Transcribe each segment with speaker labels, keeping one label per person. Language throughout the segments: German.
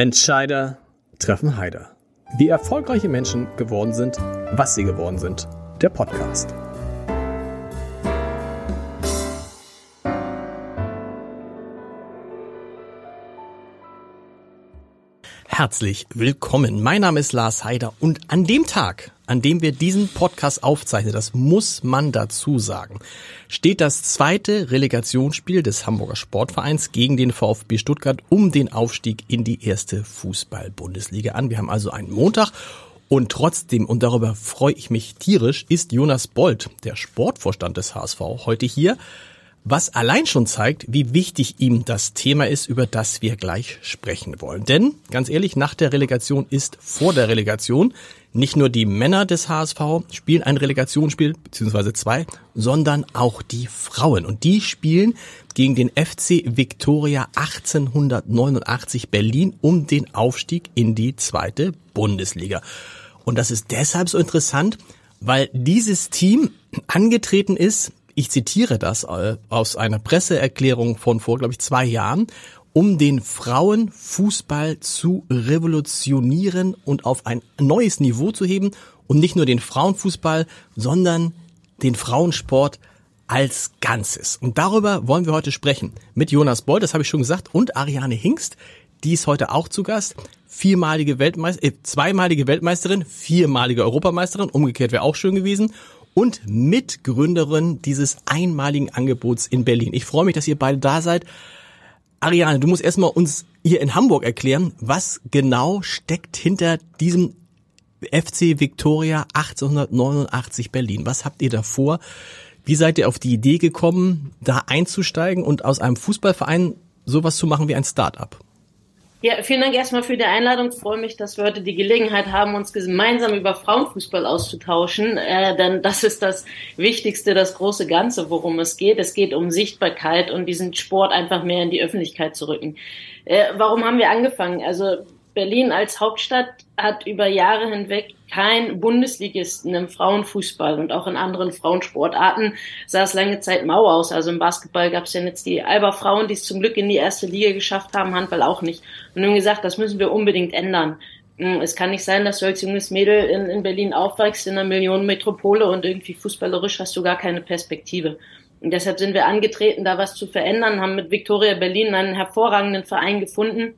Speaker 1: Entscheider treffen Heider. Wie erfolgreiche Menschen geworden sind, was sie geworden sind. Der Podcast. Herzlich willkommen. Mein Name ist Lars Heider und an dem Tag, an dem wir diesen Podcast aufzeichnen, das muss man dazu sagen, steht das zweite Relegationsspiel des Hamburger Sportvereins gegen den VfB Stuttgart um den Aufstieg in die erste Fußball-Bundesliga an. Wir haben also einen Montag und trotzdem, und darüber freue ich mich tierisch, ist Jonas Bold, der Sportvorstand des HSV, heute hier was allein schon zeigt, wie wichtig ihm das Thema ist, über das wir gleich sprechen wollen. Denn, ganz ehrlich, nach der Relegation ist vor der Relegation. Nicht nur die Männer des HSV spielen ein Relegationsspiel, beziehungsweise zwei, sondern auch die Frauen. Und die spielen gegen den FC Victoria 1889 Berlin um den Aufstieg in die zweite Bundesliga. Und das ist deshalb so interessant, weil dieses Team angetreten ist ich zitiere das äh, aus einer Presseerklärung von vor, glaube ich, zwei Jahren, um den Frauenfußball zu revolutionieren und auf ein neues Niveau zu heben und nicht nur den Frauenfußball, sondern den Frauensport als Ganzes. Und darüber wollen wir heute sprechen mit Jonas Boll, das habe ich schon gesagt, und Ariane Hingst, die ist heute auch zu Gast. Viermalige Weltmeisterin, äh, zweimalige Weltmeisterin, viermalige Europameisterin, umgekehrt wäre auch schön gewesen und Mitgründerin dieses einmaligen Angebots in Berlin. Ich freue mich, dass ihr beide da seid. Ariane, du musst erstmal uns hier in Hamburg erklären, was genau steckt hinter diesem FC Victoria 1889 Berlin. Was habt ihr davor? Wie seid ihr auf die Idee gekommen, da einzusteigen und aus einem Fußballverein sowas zu machen wie ein Start-up?
Speaker 2: Ja, vielen Dank erstmal für die Einladung. Ich freue mich, dass wir heute die Gelegenheit haben, uns gemeinsam über Frauenfußball auszutauschen. Äh, denn das ist das Wichtigste, das große Ganze, worum es geht. Es geht um Sichtbarkeit und diesen Sport einfach mehr in die Öffentlichkeit zu rücken. Äh, warum haben wir angefangen? Also Berlin als Hauptstadt hat über Jahre hinweg kein Bundesligisten im Frauenfußball und auch in anderen Frauensportarten sah es lange Zeit mau aus. Also im Basketball gab es ja jetzt die Alba Frauen, die es zum Glück in die erste Liga geschafft haben, Handball auch nicht. Und haben gesagt, das müssen wir unbedingt ändern. Hm, es kann nicht sein, dass du als junges Mädel in, in Berlin aufwächst, in einer Millionenmetropole und irgendwie fußballerisch hast du gar keine Perspektive. Und deshalb sind wir angetreten, da was zu verändern, haben mit Victoria Berlin einen hervorragenden Verein gefunden,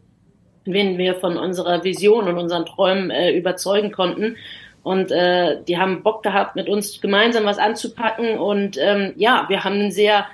Speaker 2: wen wir von unserer Vision und unseren Träumen äh, überzeugen konnten. Und äh, die haben Bock gehabt, mit uns gemeinsam was anzupacken. Und ähm, ja, wir haben ein sehr,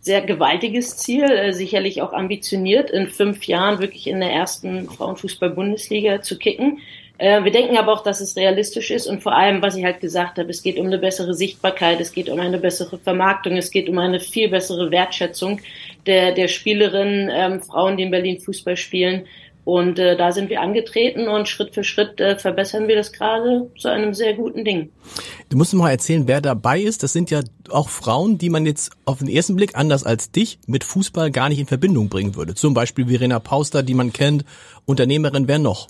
Speaker 2: sehr gewaltiges Ziel, äh, sicherlich auch ambitioniert, in fünf Jahren wirklich in der ersten Frauenfußball-Bundesliga zu kicken. Äh, wir denken aber auch, dass es realistisch ist und vor allem, was ich halt gesagt habe, es geht um eine bessere Sichtbarkeit, es geht um eine bessere Vermarktung, es geht um eine viel bessere Wertschätzung der, der Spielerinnen, ähm, Frauen, die in Berlin Fußball spielen. Und äh, da sind wir angetreten und Schritt für Schritt äh, verbessern wir das gerade zu einem sehr guten Ding.
Speaker 1: Du musst mal erzählen, wer dabei ist. Das sind ja auch Frauen, die man jetzt auf den ersten Blick anders als dich mit Fußball gar nicht in Verbindung bringen würde. Zum Beispiel Verena Pauster, die man kennt, Unternehmerin, wer noch?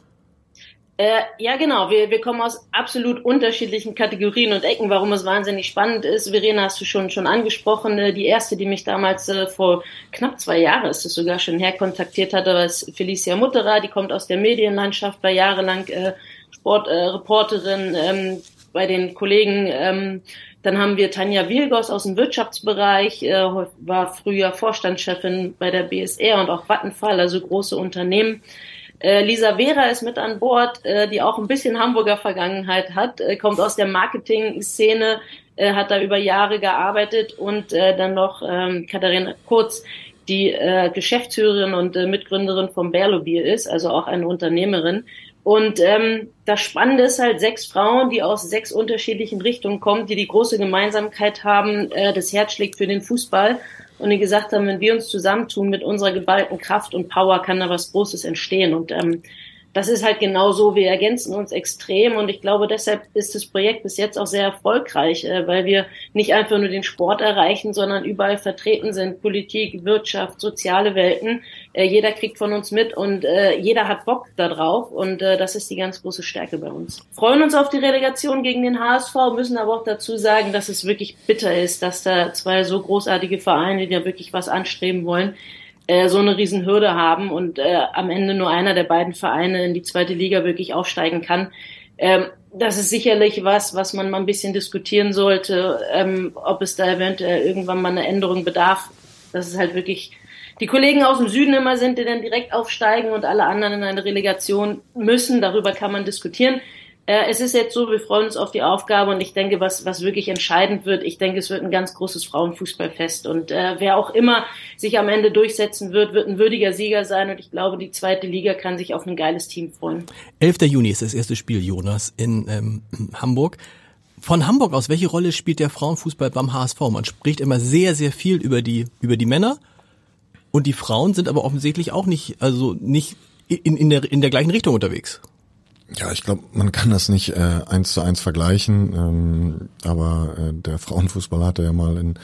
Speaker 2: Äh, ja, genau. Wir, wir kommen aus absolut unterschiedlichen Kategorien und Ecken, warum es wahnsinnig spannend ist. Verena hast du schon, schon angesprochen. Äh, die erste, die mich damals äh, vor knapp zwei Jahren, ist es sogar schon her, kontaktiert hatte, war Felicia Mutterer. Die kommt aus der Medienlandschaft, war jahrelang äh, Sportreporterin äh, ähm, bei den Kollegen. Ähm, dann haben wir Tanja Wilgos aus dem Wirtschaftsbereich, äh, war früher Vorstandschefin bei der BSR und auch Vattenfall, also große Unternehmen. Äh, Lisa Vera ist mit an Bord, äh, die auch ein bisschen Hamburger Vergangenheit hat, äh, kommt aus der Marketing-Szene, hat da über Jahre gearbeitet und dann noch ähm, Katharina Kurz, die Geschäftsführerin und Mitgründerin vom Bärlobil ist, also auch eine Unternehmerin. Und ähm, das Spannende ist halt sechs Frauen, die aus sechs unterschiedlichen Richtungen kommen, die die große Gemeinsamkeit haben, äh, das Herz schlägt für den Fußball und die gesagt haben, wenn wir uns zusammentun mit unserer geballten Kraft und Power, kann da was Großes entstehen. Und ähm, das ist halt genau so. Wir ergänzen uns extrem und ich glaube, deshalb ist das Projekt bis jetzt auch sehr erfolgreich, äh, weil wir nicht einfach nur den Sport erreichen, sondern überall vertreten sind. Politik, Wirtschaft, soziale Welten. Äh, jeder kriegt von uns mit und äh, jeder hat Bock darauf und das ist die ganz große Stärke bei uns. Freuen uns auf die Relegation gegen den HSV, müssen aber auch dazu sagen, dass es wirklich bitter ist, dass da zwei so großartige Vereine, die ja wirklich was anstreben wollen, äh, so eine Riesenhürde haben und äh, am Ende nur einer der beiden Vereine in die zweite Liga wirklich aufsteigen kann. Ähm, das ist sicherlich was, was man mal ein bisschen diskutieren sollte, ähm, ob es da eventuell irgendwann mal eine Änderung bedarf. Das ist halt wirklich die Kollegen aus dem Süden immer sind, die dann direkt aufsteigen und alle anderen in eine Relegation müssen. Darüber kann man diskutieren. Äh, es ist jetzt so, wir freuen uns auf die Aufgabe und ich denke, was, was wirklich entscheidend wird, ich denke, es wird ein ganz großes Frauenfußballfest und äh, wer auch immer sich am Ende durchsetzen wird, wird ein würdiger Sieger sein und ich glaube, die zweite Liga kann sich auf ein geiles Team freuen.
Speaker 1: 11. Juni ist das erste Spiel, Jonas, in ähm, Hamburg. Von Hamburg aus, welche Rolle spielt der Frauenfußball beim HSV? Man spricht immer sehr, sehr viel über die, über die Männer und die Frauen sind aber offensichtlich auch nicht, also nicht in, in, der, in der gleichen Richtung unterwegs.
Speaker 3: Ja, ich glaube, man kann das nicht äh, eins zu eins vergleichen, ähm, aber äh, der Frauenfußball hatte ja mal in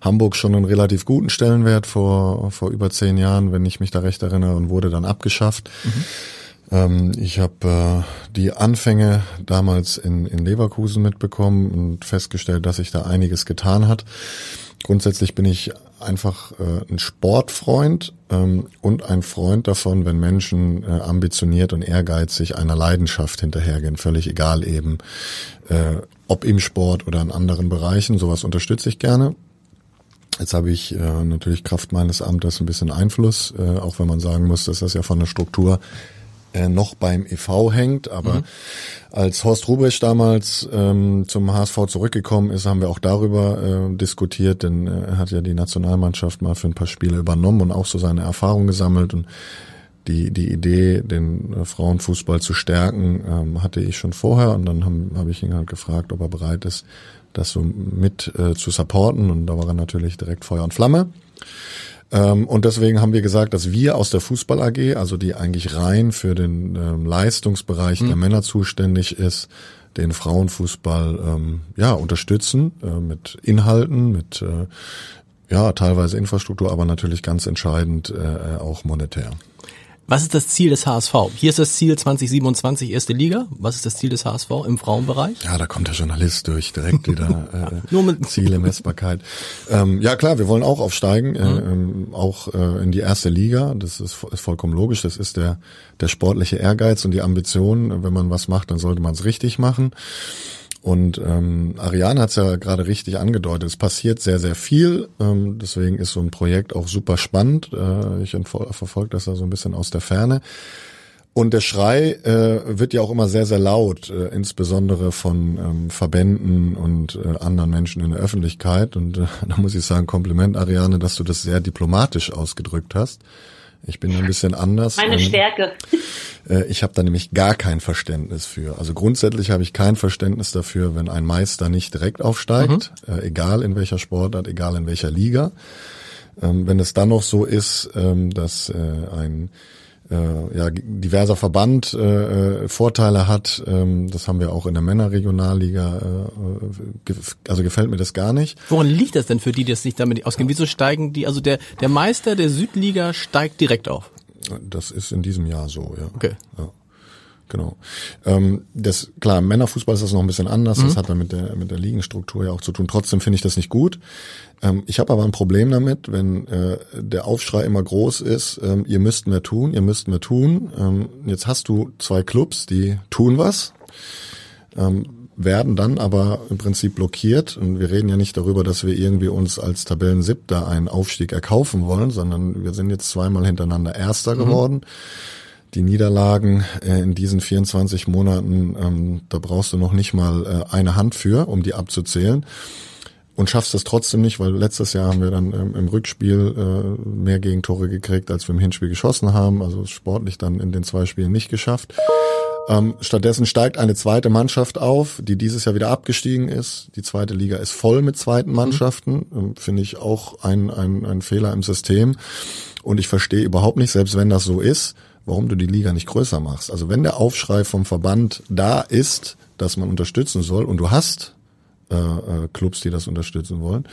Speaker 3: Hamburg schon einen relativ guten Stellenwert vor vor über zehn Jahren, wenn ich mich da recht erinnere, und wurde dann abgeschafft. Mhm. Ähm, ich habe äh, die Anfänge damals in, in Leverkusen mitbekommen und festgestellt, dass sich da einiges getan hat. Grundsätzlich bin ich einfach äh, ein Sportfreund ähm, und ein Freund davon, wenn Menschen äh, ambitioniert und ehrgeizig einer Leidenschaft hinterhergehen, völlig egal eben, äh, ob im Sport oder in anderen Bereichen. Sowas unterstütze ich gerne. Jetzt habe ich äh, natürlich Kraft meines Amtes ein bisschen Einfluss, äh, auch wenn man sagen muss, dass das ja von der Struktur äh, noch beim EV hängt. Aber mhm. als Horst Rubesch damals ähm, zum HSV zurückgekommen ist, haben wir auch darüber äh, diskutiert, denn äh, er hat ja die Nationalmannschaft mal für ein paar Spiele übernommen und auch so seine Erfahrungen gesammelt und die, die Idee, den äh, Frauenfußball zu stärken, ähm, hatte ich schon vorher und dann habe hab ich ihn halt gefragt, ob er bereit ist, das so mit äh, zu supporten und da war er natürlich direkt Feuer und Flamme. Ähm, und deswegen haben wir gesagt, dass wir aus der Fußball AG, also die eigentlich rein für den ähm, Leistungsbereich mhm. der Männer zuständig ist, den Frauenfußball ähm, ja unterstützen äh, mit Inhalten, mit äh, ja teilweise Infrastruktur, aber natürlich ganz entscheidend äh, auch monetär.
Speaker 1: Was ist das Ziel des HSV? Hier ist das Ziel 2027 erste Liga. Was ist das Ziel des HSV im Frauenbereich?
Speaker 3: Ja, da kommt der Journalist durch, direkt wieder äh, Nur mit Ziele, Messbarkeit. Ähm, ja klar, wir wollen auch aufsteigen, äh, mhm. äh, auch äh, in die erste Liga. Das ist, ist vollkommen logisch. Das ist der, der sportliche Ehrgeiz und die Ambition. Wenn man was macht, dann sollte man es richtig machen. Und ähm, Ariane hat es ja gerade richtig angedeutet. Es passiert sehr, sehr viel. Ähm, deswegen ist so ein Projekt auch super spannend. Äh, ich verfolge das da so ein bisschen aus der Ferne. Und der Schrei äh, wird ja auch immer sehr, sehr laut, äh, insbesondere von ähm, Verbänden und äh, anderen Menschen in der Öffentlichkeit. Und äh, da muss ich sagen, Kompliment, Ariane, dass du das sehr diplomatisch ausgedrückt hast. Ich bin ein bisschen anders.
Speaker 2: Meine Stärke.
Speaker 3: Äh, ich habe da nämlich gar kein Verständnis für. Also grundsätzlich habe ich kein Verständnis dafür, wenn ein Meister nicht direkt aufsteigt, mhm. äh, egal in welcher Sportart, egal in welcher Liga. Ähm, wenn es dann noch so ist, ähm, dass äh, ein äh, ja, diverser Verband äh, äh, Vorteile hat. Ähm, das haben wir auch in der Männerregionalliga. Äh, also gefällt mir das gar nicht.
Speaker 1: Woran liegt das denn für die, die das nicht damit ausgehen? Wieso steigen die? Also der der Meister der Südliga steigt direkt auf.
Speaker 3: Das ist in diesem Jahr so, ja.
Speaker 1: Okay.
Speaker 3: Ja. Genau. Ähm, das klar, Männerfußball ist das noch ein bisschen anders. Mhm. Das hat dann mit der mit der Ligenstruktur ja auch zu tun. Trotzdem finde ich das nicht gut. Ähm, ich habe aber ein Problem damit, wenn äh, der Aufschrei immer groß ist. Ähm, ihr müsst mehr tun, ihr müsst mehr tun. Ähm, jetzt hast du zwei Clubs, die tun was, ähm, werden dann aber im Prinzip blockiert. Und wir reden ja nicht darüber, dass wir irgendwie uns als Tabellensiebter einen Aufstieg erkaufen wollen, sondern wir sind jetzt zweimal hintereinander Erster mhm. geworden die Niederlagen äh, in diesen 24 Monaten, ähm, da brauchst du noch nicht mal äh, eine Hand für, um die abzuzählen. Und schaffst es trotzdem nicht, weil letztes Jahr haben wir dann ähm, im Rückspiel äh, mehr Gegentore gekriegt, als wir im Hinspiel geschossen haben. Also sportlich dann in den zwei Spielen nicht geschafft. Ähm, stattdessen steigt eine zweite Mannschaft auf, die dieses Jahr wieder abgestiegen ist. Die zweite Liga ist voll mit zweiten mhm. Mannschaften. Ähm, Finde ich auch ein, ein, ein Fehler im System. Und ich verstehe überhaupt nicht, selbst wenn das so ist, warum du die Liga nicht größer machst. Also wenn der Aufschrei vom Verband da ist, dass man unterstützen soll und du hast äh, äh, Clubs, die das unterstützen wollen,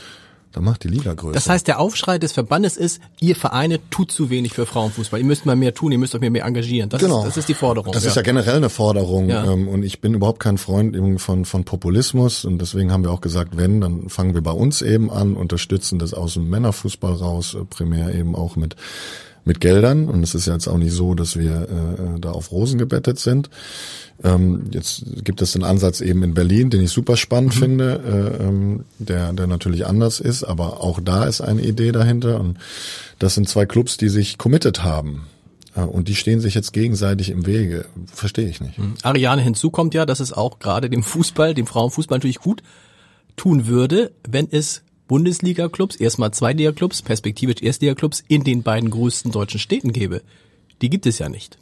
Speaker 3: Dann macht die Liga größer.
Speaker 1: Das heißt, der Aufschrei des Verbandes ist, ihr Vereine tut zu wenig für Frauenfußball. Ihr müsst mal mehr tun, ihr müsst euch mehr, mehr engagieren. Das,
Speaker 3: genau.
Speaker 1: ist, das ist die Forderung.
Speaker 3: Das ja. ist ja generell eine Forderung.
Speaker 1: Ja.
Speaker 3: Ähm, und ich bin überhaupt kein Freund von, von Populismus. Und deswegen haben wir auch gesagt, wenn, dann fangen wir bei uns eben an, unterstützen das aus dem Männerfußball raus, äh, primär eben auch mit mit Geldern. Und es ist ja jetzt auch nicht so, dass wir äh, da auf Rosen gebettet sind. Ähm, jetzt gibt es den Ansatz eben in Berlin, den ich super spannend mhm. finde, äh, ähm, der, der natürlich anders ist, aber auch da ist eine Idee dahinter. Und das sind zwei Clubs, die sich committed haben. Äh, und die stehen sich jetzt gegenseitig im Wege. Verstehe ich nicht. Mhm.
Speaker 1: Ariane, hinzu kommt ja, dass es auch gerade dem Fußball, dem Frauenfußball natürlich gut tun würde, wenn es Bundesliga-Clubs, erstmal Zweitliga-Clubs, perspektivisch Erstliga-Clubs in den beiden größten deutschen Städten gäbe. Die gibt es ja nicht.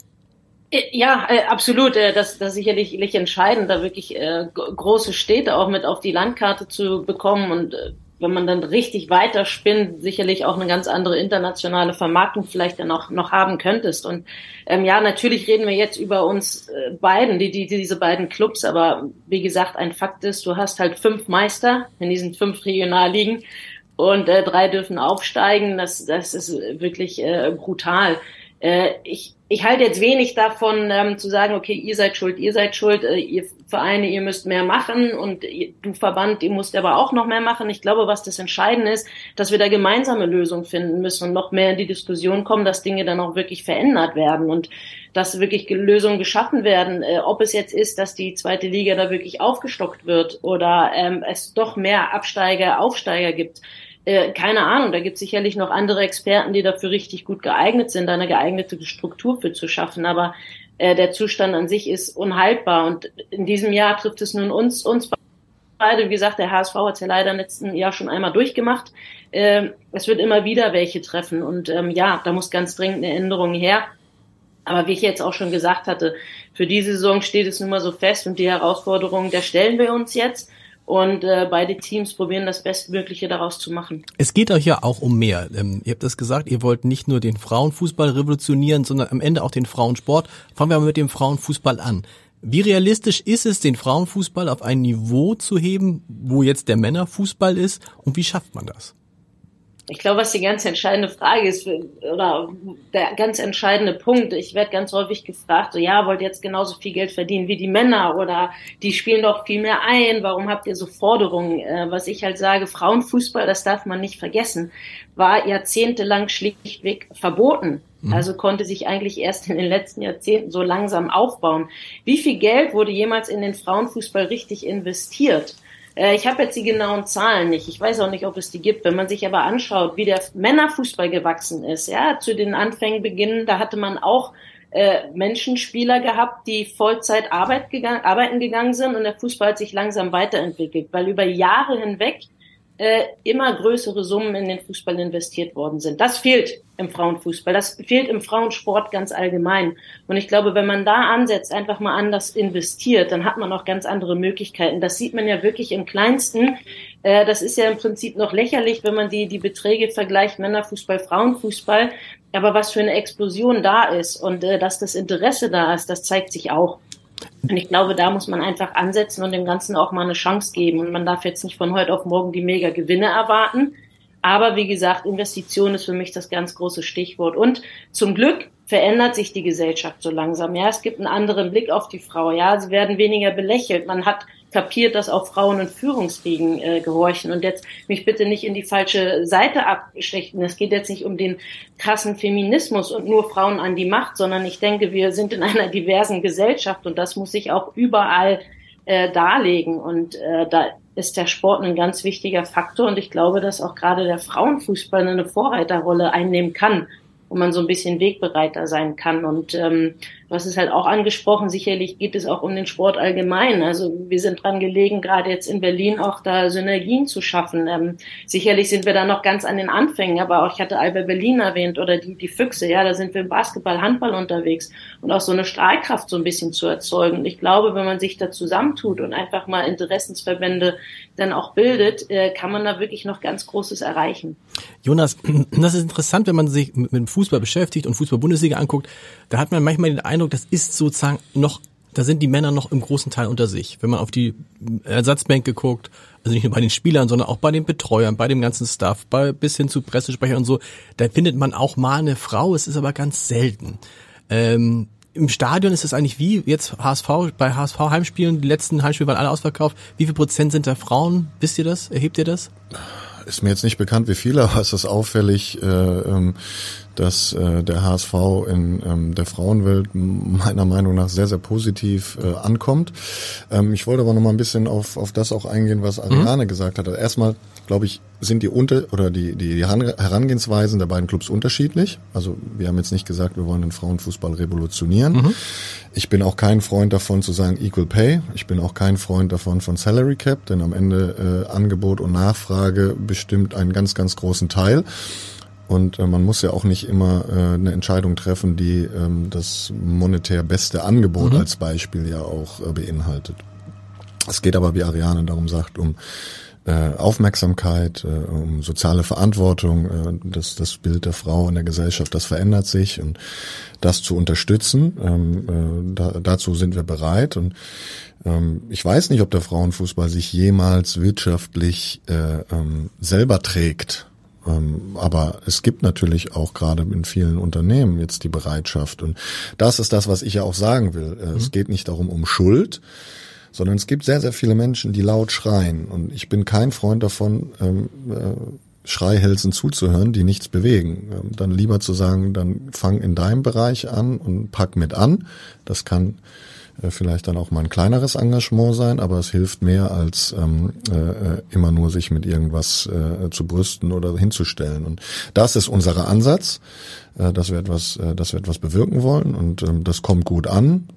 Speaker 2: Äh, ja, äh, absolut. Äh, das, das ist sicherlich, entscheidend, da wirklich große Städte auch mit auf die Landkarte zu bekommen und wenn man dann richtig weiterspinnt, sicherlich auch eine ganz andere internationale Vermarktung vielleicht dann auch noch haben könntest. Und ähm, ja, natürlich reden wir jetzt über uns äh, beiden, die, die, diese beiden Clubs, aber wie gesagt, ein Fakt ist, du hast halt fünf Meister in diesen fünf Regionalligen und äh, drei dürfen aufsteigen. Das, das ist wirklich äh, brutal. Äh, ich, ich halte jetzt wenig davon, ähm, zu sagen, okay, ihr seid schuld, ihr seid schuld, äh, ihr Vereine, ihr müsst mehr machen und ihr, du Verband, ihr musst aber auch noch mehr machen. Ich glaube, was das Entscheidende ist, dass wir da gemeinsame Lösungen finden müssen und noch mehr in die Diskussion kommen, dass Dinge dann auch wirklich verändert werden und dass wirklich Lösungen geschaffen werden. Äh, ob es jetzt ist, dass die zweite Liga da wirklich aufgestockt wird oder ähm, es doch mehr Absteiger, Aufsteiger gibt äh, keine Ahnung, da gibt es sicherlich noch andere Experten, die dafür richtig gut geeignet sind, eine geeignete Struktur für zu schaffen. Aber äh, der Zustand an sich ist unhaltbar. Und in diesem Jahr trifft es nun uns, uns beide. Wie gesagt, der HSV hat es ja leider im letzten Jahr schon einmal durchgemacht. Äh, es wird immer wieder welche treffen. Und ähm, ja, da muss ganz dringend eine Änderung her. Aber wie ich jetzt auch schon gesagt hatte, für diese Saison steht es nun mal so fest und die Herausforderungen, der stellen wir uns jetzt und äh, beide Teams probieren das Bestmögliche daraus zu machen.
Speaker 1: Es geht euch ja auch um mehr. Ähm, ihr habt das gesagt, ihr wollt nicht nur den Frauenfußball revolutionieren, sondern am Ende auch den Frauensport. Fangen wir mal mit dem Frauenfußball an. Wie realistisch ist es, den Frauenfußball auf ein Niveau zu heben, wo jetzt der Männerfußball ist? Und wie schafft man das?
Speaker 2: Ich glaube, was die ganz entscheidende Frage ist, oder der ganz entscheidende Punkt, ich werde ganz häufig gefragt, so ja, wollt ihr jetzt genauso viel Geld verdienen wie die Männer oder die spielen doch viel mehr ein, warum habt ihr so Forderungen? Äh, was ich halt sage, Frauenfußball, das darf man nicht vergessen, war jahrzehntelang schlichtweg verboten. Mhm. Also konnte sich eigentlich erst in den letzten Jahrzehnten so langsam aufbauen. Wie viel Geld wurde jemals in den Frauenfußball richtig investiert? Äh, ich habe jetzt die genauen Zahlen nicht. Ich weiß auch nicht, ob es die gibt. Wenn man sich aber anschaut, wie der Männerfußball gewachsen ist, ja, zu den Anfängen beginnen, da hatte man auch äh, Menschenspieler gehabt, die Vollzeit Arbeit gegangen, arbeiten gegangen sind und der Fußball hat sich langsam weiterentwickelt, weil über Jahre hinweg äh, immer größere Summen in den Fußball investiert worden sind. Das fehlt im Frauenfußball, das fehlt im Frauensport ganz allgemein. Und ich glaube, wenn man da ansetzt, einfach mal anders investiert, dann hat man auch ganz andere Möglichkeiten. Das sieht man ja wirklich im Kleinsten. Äh, das ist ja im Prinzip noch lächerlich, wenn man die, die Beträge vergleicht, Männerfußball, Frauenfußball. Aber was für eine Explosion da ist und äh, dass das Interesse da ist, das zeigt sich auch. Und ich glaube, da muss man einfach ansetzen und dem Ganzen auch mal eine Chance geben. Und man darf jetzt nicht von heute auf morgen die mega Gewinne erwarten. Aber wie gesagt, Investition ist für mich das ganz große Stichwort. Und zum Glück verändert sich die Gesellschaft so langsam. Ja, es gibt einen anderen Blick auf die Frau. Ja, sie werden weniger belächelt. Man hat kapiert, dass auch Frauen in Führungsriegen äh, gehorchen und jetzt mich bitte nicht in die falsche Seite abstechen. Es geht jetzt nicht um den krassen Feminismus und nur Frauen an die Macht, sondern ich denke, wir sind in einer diversen Gesellschaft und das muss sich auch überall äh, darlegen und äh, da ist der Sport ein ganz wichtiger Faktor und ich glaube, dass auch gerade der Frauenfußball eine Vorreiterrolle einnehmen kann wo man so ein bisschen wegbereiter sein kann. Und ähm, hast es halt auch angesprochen, sicherlich geht es auch um den Sport allgemein. Also wir sind dran gelegen, gerade jetzt in Berlin auch da Synergien zu schaffen. Ähm, sicherlich sind wir da noch ganz an den Anfängen, aber auch, ich hatte Alba Berlin erwähnt oder die, die Füchse, ja, da sind wir im Basketball, Handball unterwegs und auch so eine Strahlkraft so ein bisschen zu erzeugen. Ich glaube, wenn man sich da zusammentut und einfach mal Interessensverbände dann auch bildet, äh, kann man da wirklich noch ganz Großes erreichen.
Speaker 1: Jonas, das ist interessant, wenn man sich mit dem Fußball beschäftigt und Fußball-Bundesliga anguckt, da hat man manchmal den Eindruck, das ist sozusagen noch da sind die Männer noch im großen Teil unter sich. Wenn man auf die Ersatzbänke guckt, also nicht nur bei den Spielern, sondern auch bei den Betreuern, bei dem ganzen Stuff, bei, bis hin zu Pressesprechern und so, da findet man auch mal eine Frau, es ist aber ganz selten. Ähm, Im Stadion ist es eigentlich wie jetzt HSV, bei HSV Heimspielen, die letzten Heimspiele waren alle ausverkauft. Wie viel Prozent sind da Frauen? Wisst ihr das? Erhebt ihr das?
Speaker 3: Ist mir jetzt nicht bekannt, wie viele, aber es ist auffällig, äh, ähm, dass äh, der HSV in ähm, der Frauenwelt meiner Meinung nach sehr, sehr positiv äh, ankommt. Ähm, ich wollte aber noch mal ein bisschen auf, auf das auch eingehen, was Ariane mhm. gesagt hat. Also erstmal, glaube ich, sind die unter oder die, die Herangehensweisen der beiden Clubs unterschiedlich. Also wir haben jetzt nicht gesagt, wir wollen den Frauenfußball revolutionieren. Mhm. Ich bin auch kein Freund davon zu sagen Equal Pay. Ich bin auch kein Freund davon von Salary Cap, denn am Ende äh, Angebot und Nachfrage bestimmt einen ganz, ganz großen Teil. Und äh, man muss ja auch nicht immer äh, eine Entscheidung treffen, die ähm, das monetär beste Angebot mhm. als Beispiel ja auch äh, beinhaltet. Es geht aber, wie Ariane darum sagt, um äh, Aufmerksamkeit, äh, um soziale Verantwortung, äh, das, das Bild der Frau in der Gesellschaft, das verändert sich und das zu unterstützen, ähm, äh, da, dazu sind wir bereit und ähm, ich weiß nicht, ob der Frauenfußball sich jemals wirtschaftlich äh, ähm, selber trägt. Ähm, aber es gibt natürlich auch gerade in vielen Unternehmen jetzt die Bereitschaft. Und das ist das, was ich ja auch sagen will. Äh, mhm. Es geht nicht darum, um Schuld, sondern es gibt sehr, sehr viele Menschen, die laut schreien. Und ich bin kein Freund davon, ähm, äh, Schreihälsen zuzuhören, die nichts bewegen. Ähm, dann lieber zu sagen, dann fang in deinem Bereich an und pack mit an. Das kann vielleicht dann auch mal ein kleineres Engagement sein, aber es hilft mehr als ähm, äh, immer nur sich mit irgendwas äh, zu brüsten oder hinzustellen. Und das ist unser Ansatz, äh, dass wir etwas, äh, dass wir etwas bewirken wollen und ähm, das kommt gut an.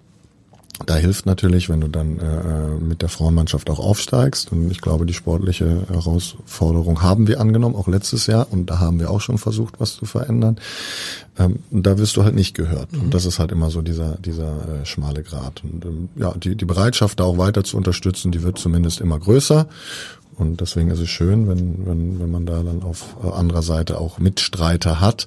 Speaker 3: Da hilft natürlich, wenn du dann äh, mit der Frauenmannschaft auch aufsteigst. Und ich glaube, die sportliche Herausforderung haben wir angenommen, auch letztes Jahr. Und da haben wir auch schon versucht, was zu verändern. Ähm, da wirst du halt nicht gehört. Mhm. Und das ist halt immer so dieser, dieser äh, schmale Grat. Und ähm, ja, die, die Bereitschaft, da auch weiter zu unterstützen, die wird zumindest immer größer. Und deswegen ist es schön, wenn, wenn, wenn man da dann auf äh, anderer Seite auch Mitstreiter hat.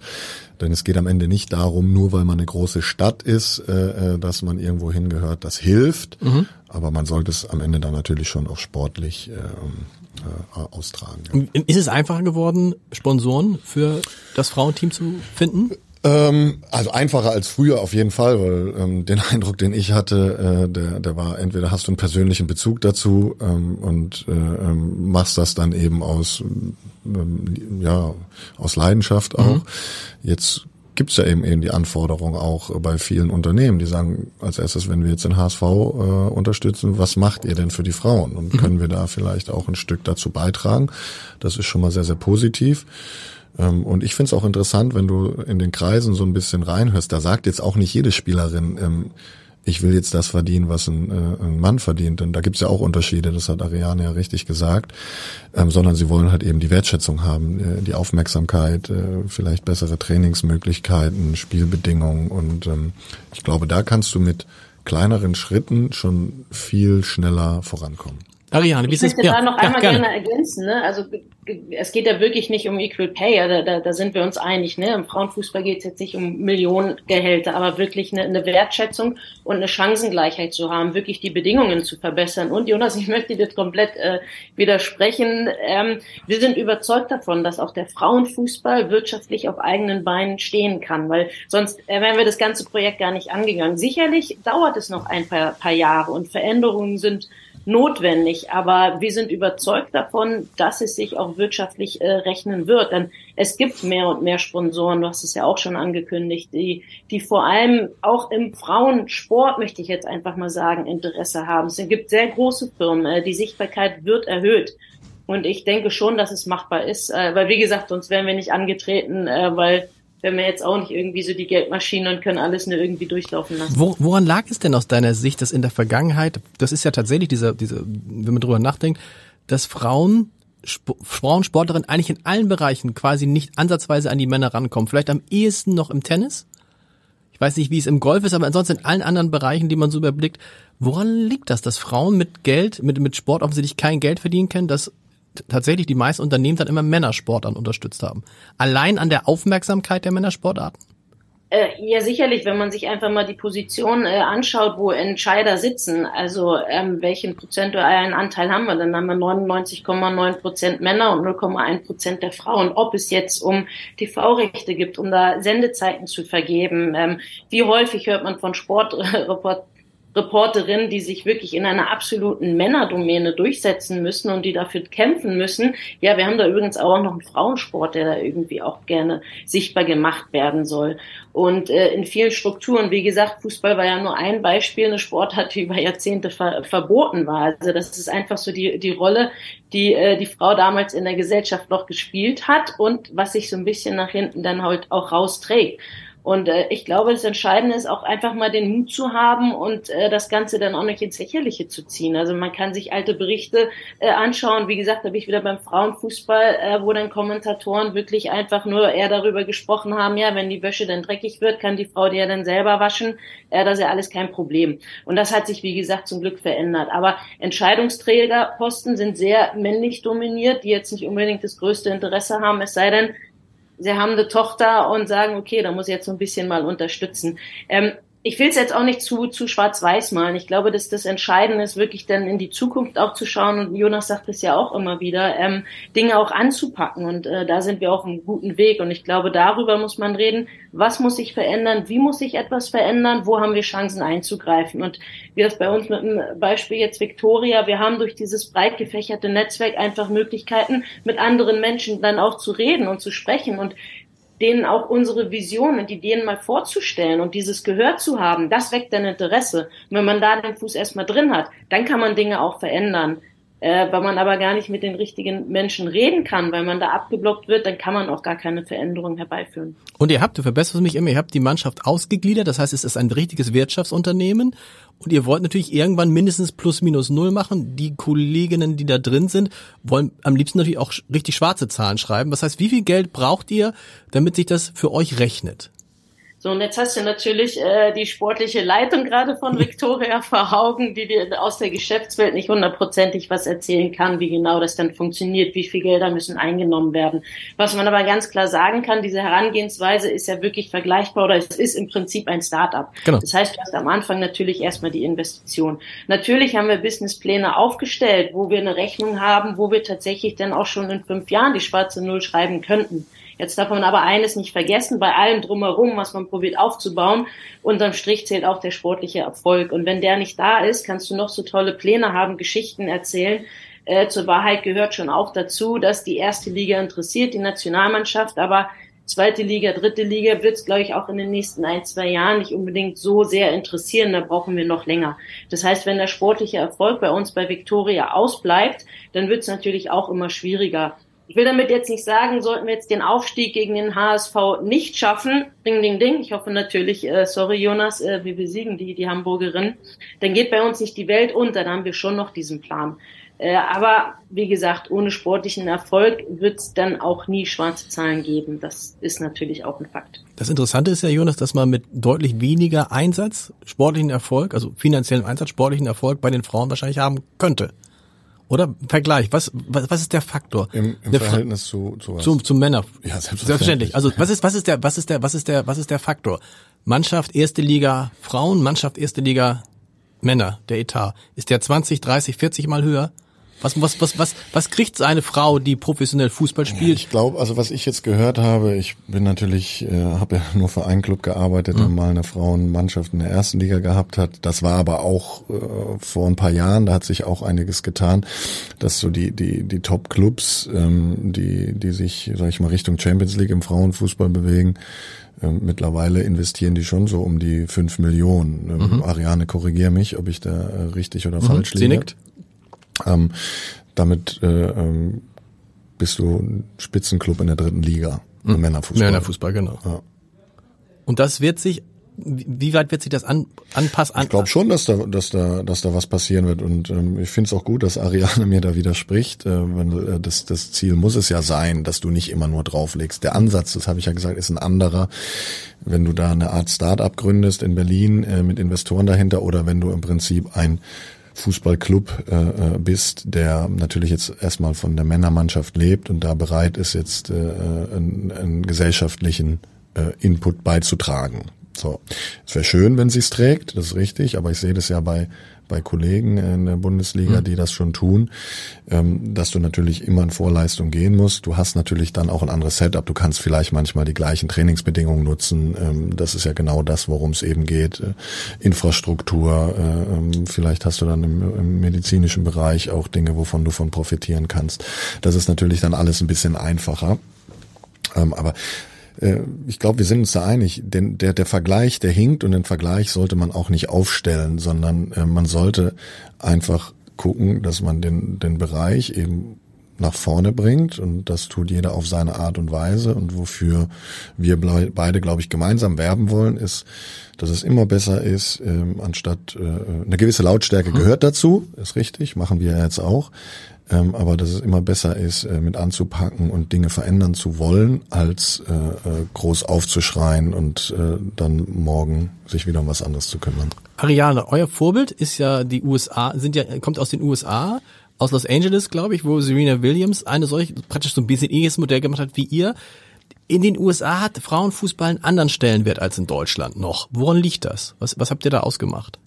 Speaker 3: Denn es geht am Ende nicht darum, nur weil man eine große Stadt ist, äh, äh, dass man irgendwo hingehört. Das hilft, mhm. aber man sollte es am Ende dann natürlich schon auch sportlich äh, äh, austragen.
Speaker 1: Ja. Ist es einfacher geworden, Sponsoren für das Frauenteam zu finden?
Speaker 3: Ähm, also einfacher als früher auf jeden Fall, weil ähm, den Eindruck, den ich hatte, äh, der, der war entweder hast du einen persönlichen Bezug dazu ähm, und äh, ähm, machst das dann eben aus ähm, ja aus Leidenschaft auch. Mhm. Jetzt gibt's ja eben eben die Anforderung auch bei vielen Unternehmen, die sagen als erstes, wenn wir jetzt den HSV äh, unterstützen, was macht ihr denn für die Frauen und mhm. können wir da vielleicht auch ein Stück dazu beitragen? Das ist schon mal sehr sehr positiv. Ähm, und ich finde es auch interessant, wenn du in den Kreisen so ein bisschen reinhörst, da sagt jetzt auch nicht jede Spielerin, ähm, ich will jetzt das verdienen, was ein, äh, ein Mann verdient. Denn da gibt's ja auch Unterschiede, das hat Ariane ja richtig gesagt, ähm, sondern sie wollen halt eben die Wertschätzung haben, äh, die Aufmerksamkeit, äh, vielleicht bessere Trainingsmöglichkeiten, Spielbedingungen. Und ich glaube, da kannst du mit kleineren Schritten schon viel schneller vorankommen.
Speaker 2: Ariane, wie ist es? Ich möchte da noch einmal ja, gerne. gerne ergänzen. Ne? Also es geht ja wirklich nicht um Equal Pay, da, da, da sind wir uns einig. Ne? Im Frauenfußball geht es jetzt nicht um Millionengehälter, aber wirklich eine, eine Wertschätzung und eine Chancengleichheit zu haben, wirklich die Bedingungen zu verbessern. Und Jonas, ich möchte dir komplett äh, widersprechen. Ähm, wir sind überzeugt davon, dass auch der Frauenfußball wirtschaftlich auf eigenen Beinen stehen kann, weil sonst äh, wären wir das ganze Projekt gar nicht angegangen. Sicherlich dauert es noch ein paar, paar Jahre und Veränderungen sind notwendig, aber wir sind überzeugt davon, dass es sich auch wirtschaftlich äh, rechnen wird. Denn es gibt mehr und mehr Sponsoren, du hast es ja auch schon angekündigt, die, die vor allem auch im Frauensport, möchte ich jetzt einfach mal sagen, Interesse haben. Es gibt sehr große Firmen, äh, die Sichtbarkeit wird erhöht. Und ich denke schon, dass es machbar ist, äh, weil wie gesagt, sonst wären wir nicht angetreten, äh, weil wenn wir jetzt auch nicht irgendwie so die Geldmaschinen und können alles nur irgendwie durchlaufen lassen.
Speaker 1: Wo, woran lag es denn aus deiner Sicht, dass in der Vergangenheit, das ist ja tatsächlich dieser, diese, wenn man drüber nachdenkt, dass Frauen, Sp Frauensportlerinnen eigentlich in allen Bereichen quasi nicht ansatzweise an die Männer rankommen. Vielleicht am ehesten noch im Tennis. Ich weiß nicht, wie es im Golf ist, aber ansonsten in allen anderen Bereichen, die man so überblickt. Woran liegt das, dass Frauen mit Geld, mit, mit Sport offensichtlich kein Geld verdienen können, dass tatsächlich die meisten Unternehmen dann immer Männersportarten unterstützt haben. Allein an der Aufmerksamkeit der Männersportarten?
Speaker 2: Äh, ja, sicherlich, wenn man sich einfach mal die Position äh, anschaut, wo Entscheider sitzen, also ähm, welchen prozentualen Anteil haben wir, dann haben wir 99,9 Prozent Männer und 0,1 Prozent der Frauen. Ob es jetzt um TV-Rechte gibt, um da Sendezeiten zu vergeben, ähm, wie häufig hört man von Sportreportern, Reporterinnen, die sich wirklich in einer absoluten Männerdomäne durchsetzen müssen und die dafür kämpfen müssen. Ja, wir haben da übrigens auch noch einen Frauensport, der da irgendwie auch gerne sichtbar gemacht werden soll. Und äh, in vielen Strukturen, wie gesagt, Fußball war ja nur ein Beispiel, eine Sportart, die über Jahrzehnte ver verboten war. Also das ist einfach so die, die Rolle, die äh, die Frau damals in der Gesellschaft noch gespielt hat und was sich so ein bisschen nach hinten dann halt auch rausträgt. Und äh, ich glaube, das Entscheidende ist auch einfach mal den Mut zu haben und äh, das Ganze dann auch nicht ins Lächerliche zu ziehen. Also man kann sich alte Berichte äh, anschauen. Wie gesagt, da bin ich wieder beim Frauenfußball, äh, wo dann Kommentatoren wirklich einfach nur eher darüber gesprochen haben, ja, wenn die Wäsche dann dreckig wird, kann die Frau die ja dann selber waschen. Äh, das ist ja alles kein Problem. Und das hat sich, wie gesagt, zum Glück verändert. Aber Entscheidungsträgerposten sind sehr männlich dominiert, die jetzt nicht unbedingt das größte Interesse haben, es sei denn, sie haben eine Tochter und sagen, okay, da muss ich jetzt so ein bisschen mal unterstützen. Ähm, ich will es jetzt auch nicht zu, zu schwarz-weiß malen. Ich glaube, dass das Entscheidende ist, wirklich dann in die Zukunft auch zu schauen. Und Jonas sagt es ja auch immer wieder, ähm, Dinge auch anzupacken. Und äh, da sind wir auf einem guten Weg. Und ich glaube, darüber muss man reden. Was muss sich verändern? Wie muss sich etwas verändern? Wo haben wir Chancen einzugreifen? Und wie das bei uns mit dem Beispiel jetzt Victoria, wir haben durch dieses breit gefächerte Netzwerk einfach Möglichkeiten, mit anderen Menschen dann auch zu reden und zu sprechen. Und denen auch unsere Vision und Ideen mal vorzustellen und dieses gehört zu haben, das weckt dann Interesse. Und wenn man da den Fuß erstmal drin hat, dann kann man Dinge auch verändern. Äh, weil man aber gar nicht mit den richtigen Menschen reden kann, weil man da abgeblockt wird, dann kann man auch gar keine Veränderung herbeiführen.
Speaker 1: Und ihr habt, du verbesserst mich immer, ihr habt die Mannschaft ausgegliedert, das heißt, es ist ein richtiges Wirtschaftsunternehmen und ihr wollt natürlich irgendwann mindestens plus minus null machen. Die Kolleginnen, die da drin sind, wollen am liebsten natürlich auch richtig schwarze Zahlen schreiben. Das heißt, wie viel Geld braucht ihr, damit sich das für euch rechnet?
Speaker 2: So, und jetzt hast du natürlich äh, die sportliche Leitung gerade von Victoria vor Augen, die dir aus der Geschäftswelt nicht hundertprozentig was erzählen kann, wie genau das dann funktioniert, wie viel Gelder müssen eingenommen werden. Was man aber ganz klar sagen kann, diese Herangehensweise ist ja wirklich vergleichbar oder es ist im Prinzip ein Start-up. Genau. Das heißt, du hast am Anfang natürlich erstmal die Investition. Natürlich haben wir Businesspläne aufgestellt, wo wir eine Rechnung haben, wo wir tatsächlich dann auch schon in fünf Jahren die schwarze Null schreiben könnten. Jetzt darf man aber eines nicht vergessen, bei allem drumherum, was man probiert aufzubauen, unterm Strich zählt auch der sportliche Erfolg. Und wenn der nicht da ist, kannst du noch so tolle Pläne haben, Geschichten erzählen. Äh, zur Wahrheit gehört schon auch dazu, dass die erste Liga interessiert, die Nationalmannschaft, aber zweite Liga, dritte Liga wird es, glaube ich, auch in den nächsten ein, zwei Jahren nicht unbedingt so sehr interessieren. Da brauchen wir noch länger. Das heißt, wenn der sportliche Erfolg bei uns bei Victoria ausbleibt, dann wird es natürlich auch immer schwieriger. Ich will damit jetzt nicht sagen, sollten wir jetzt den Aufstieg gegen den HSV nicht schaffen, ding, ding, ding, ich hoffe natürlich, äh, sorry Jonas, äh, wir besiegen die, die Hamburgerin, dann geht bei uns nicht die Welt unter, dann haben wir schon noch diesen Plan. Äh, aber wie gesagt, ohne sportlichen Erfolg wird es dann auch nie schwarze Zahlen geben. Das ist natürlich auch ein Fakt.
Speaker 1: Das Interessante ist ja, Jonas, dass man mit deutlich weniger Einsatz sportlichen Erfolg, also finanziellem Einsatz sportlichen Erfolg bei den Frauen wahrscheinlich haben könnte. Oder Vergleich, was, was, was ist der Faktor?
Speaker 3: Im, im der Verhältnis zu, zu,
Speaker 1: was? zu, zu Männer.
Speaker 3: Ja, selbstverständlich.
Speaker 1: selbstverständlich. Also was ist, was ist der, was ist der, was ist der, was ist der Faktor? Mannschaft erste Liga Frauen, Mannschaft erste Liga Männer, der Etat. Ist der 20, 30, 40 mal höher? Was, was, was, was, was kriegt so eine Frau, die professionell Fußball spielt? Ja,
Speaker 3: ich glaube, also was ich jetzt gehört habe, ich bin natürlich, äh, habe ja nur für einen Club gearbeitet, mhm. mal eine Frauenmannschaft in der ersten Liga gehabt hat. Das war aber auch äh, vor ein paar Jahren, da hat sich auch einiges getan, dass so die die die Top-Clubs, ähm, die die sich, sag ich mal, Richtung Champions League im Frauenfußball bewegen, ähm, mittlerweile investieren die schon so um die fünf Millionen. Ähm, mhm. Ariane, korrigier mich, ob ich da äh, richtig oder mhm. falsch liege. Sie nickt. Ähm, damit äh, ähm, bist du ein Spitzenclub in der dritten Liga.
Speaker 1: Mhm. Männerfußball. Männerfußball, genau. Ja. Und das wird sich, wie weit wird sich das an, anpassen?
Speaker 3: Ich glaube schon, dass da, dass da, dass da was passieren wird. Und ähm, ich finde es auch gut, dass Ariane mir da widerspricht. Äh, wenn, äh, das, das Ziel muss es ja sein, dass du nicht immer nur drauflegst. Der Ansatz, das habe ich ja gesagt, ist ein anderer. Wenn du da eine Art Start-up gründest in Berlin äh, mit Investoren dahinter oder wenn du im Prinzip ein Fußballclub äh, äh, bist, der natürlich jetzt erstmal von der Männermannschaft lebt und da bereit ist, jetzt äh, einen, einen gesellschaftlichen äh, Input beizutragen. So, es wäre schön, wenn sie es trägt, das ist richtig, aber ich sehe das ja bei bei Kollegen in der Bundesliga, mhm. die das schon tun, ähm, dass du natürlich immer in Vorleistung gehen musst. Du hast natürlich dann auch ein anderes Setup. Du kannst vielleicht manchmal die gleichen Trainingsbedingungen nutzen. Ähm, das ist ja genau das, worum es eben geht. Äh, Infrastruktur. Äh, ähm, vielleicht hast du dann im, medizinischen Bereich auch Dinge, wovon du von profitieren kannst. Das ist natürlich dann alles ein bisschen einfacher. Aber ich glaube, wir sind uns da einig, denn der, der Vergleich, der hinkt und den Vergleich sollte man auch nicht aufstellen, sondern äh, man sollte einfach gucken, dass man den, den Bereich eben nach vorne bringt. Und das tut jeder auf seine Art und Weise. Und wofür wir beide, glaube ich, gemeinsam werben wollen, ist, dass es immer besser ist, ähm, anstatt äh, eine gewisse Lautstärke mhm. gehört dazu, ist richtig, machen wir ja jetzt auch, ähm, aber dass es immer besser ist, äh, mit anzupacken und Dinge verändern zu wollen, als äh, äh, groß aufzuschreien und äh, dann morgen sich wieder um was anderes zu kümmern.
Speaker 1: Ariane, euer Vorbild ist ja die USA, sind ja kommt aus den USA, aus Los Angeles, glaube ich, wo Serena Williams eine solche praktisch so ein bisschen ähnliches Modell gemacht hat wie ihr. In den USA hat Frauenfußball einen anderen Stellenwert als in Deutschland noch. Woran liegt das? Was, was habt ihr da ausgemacht?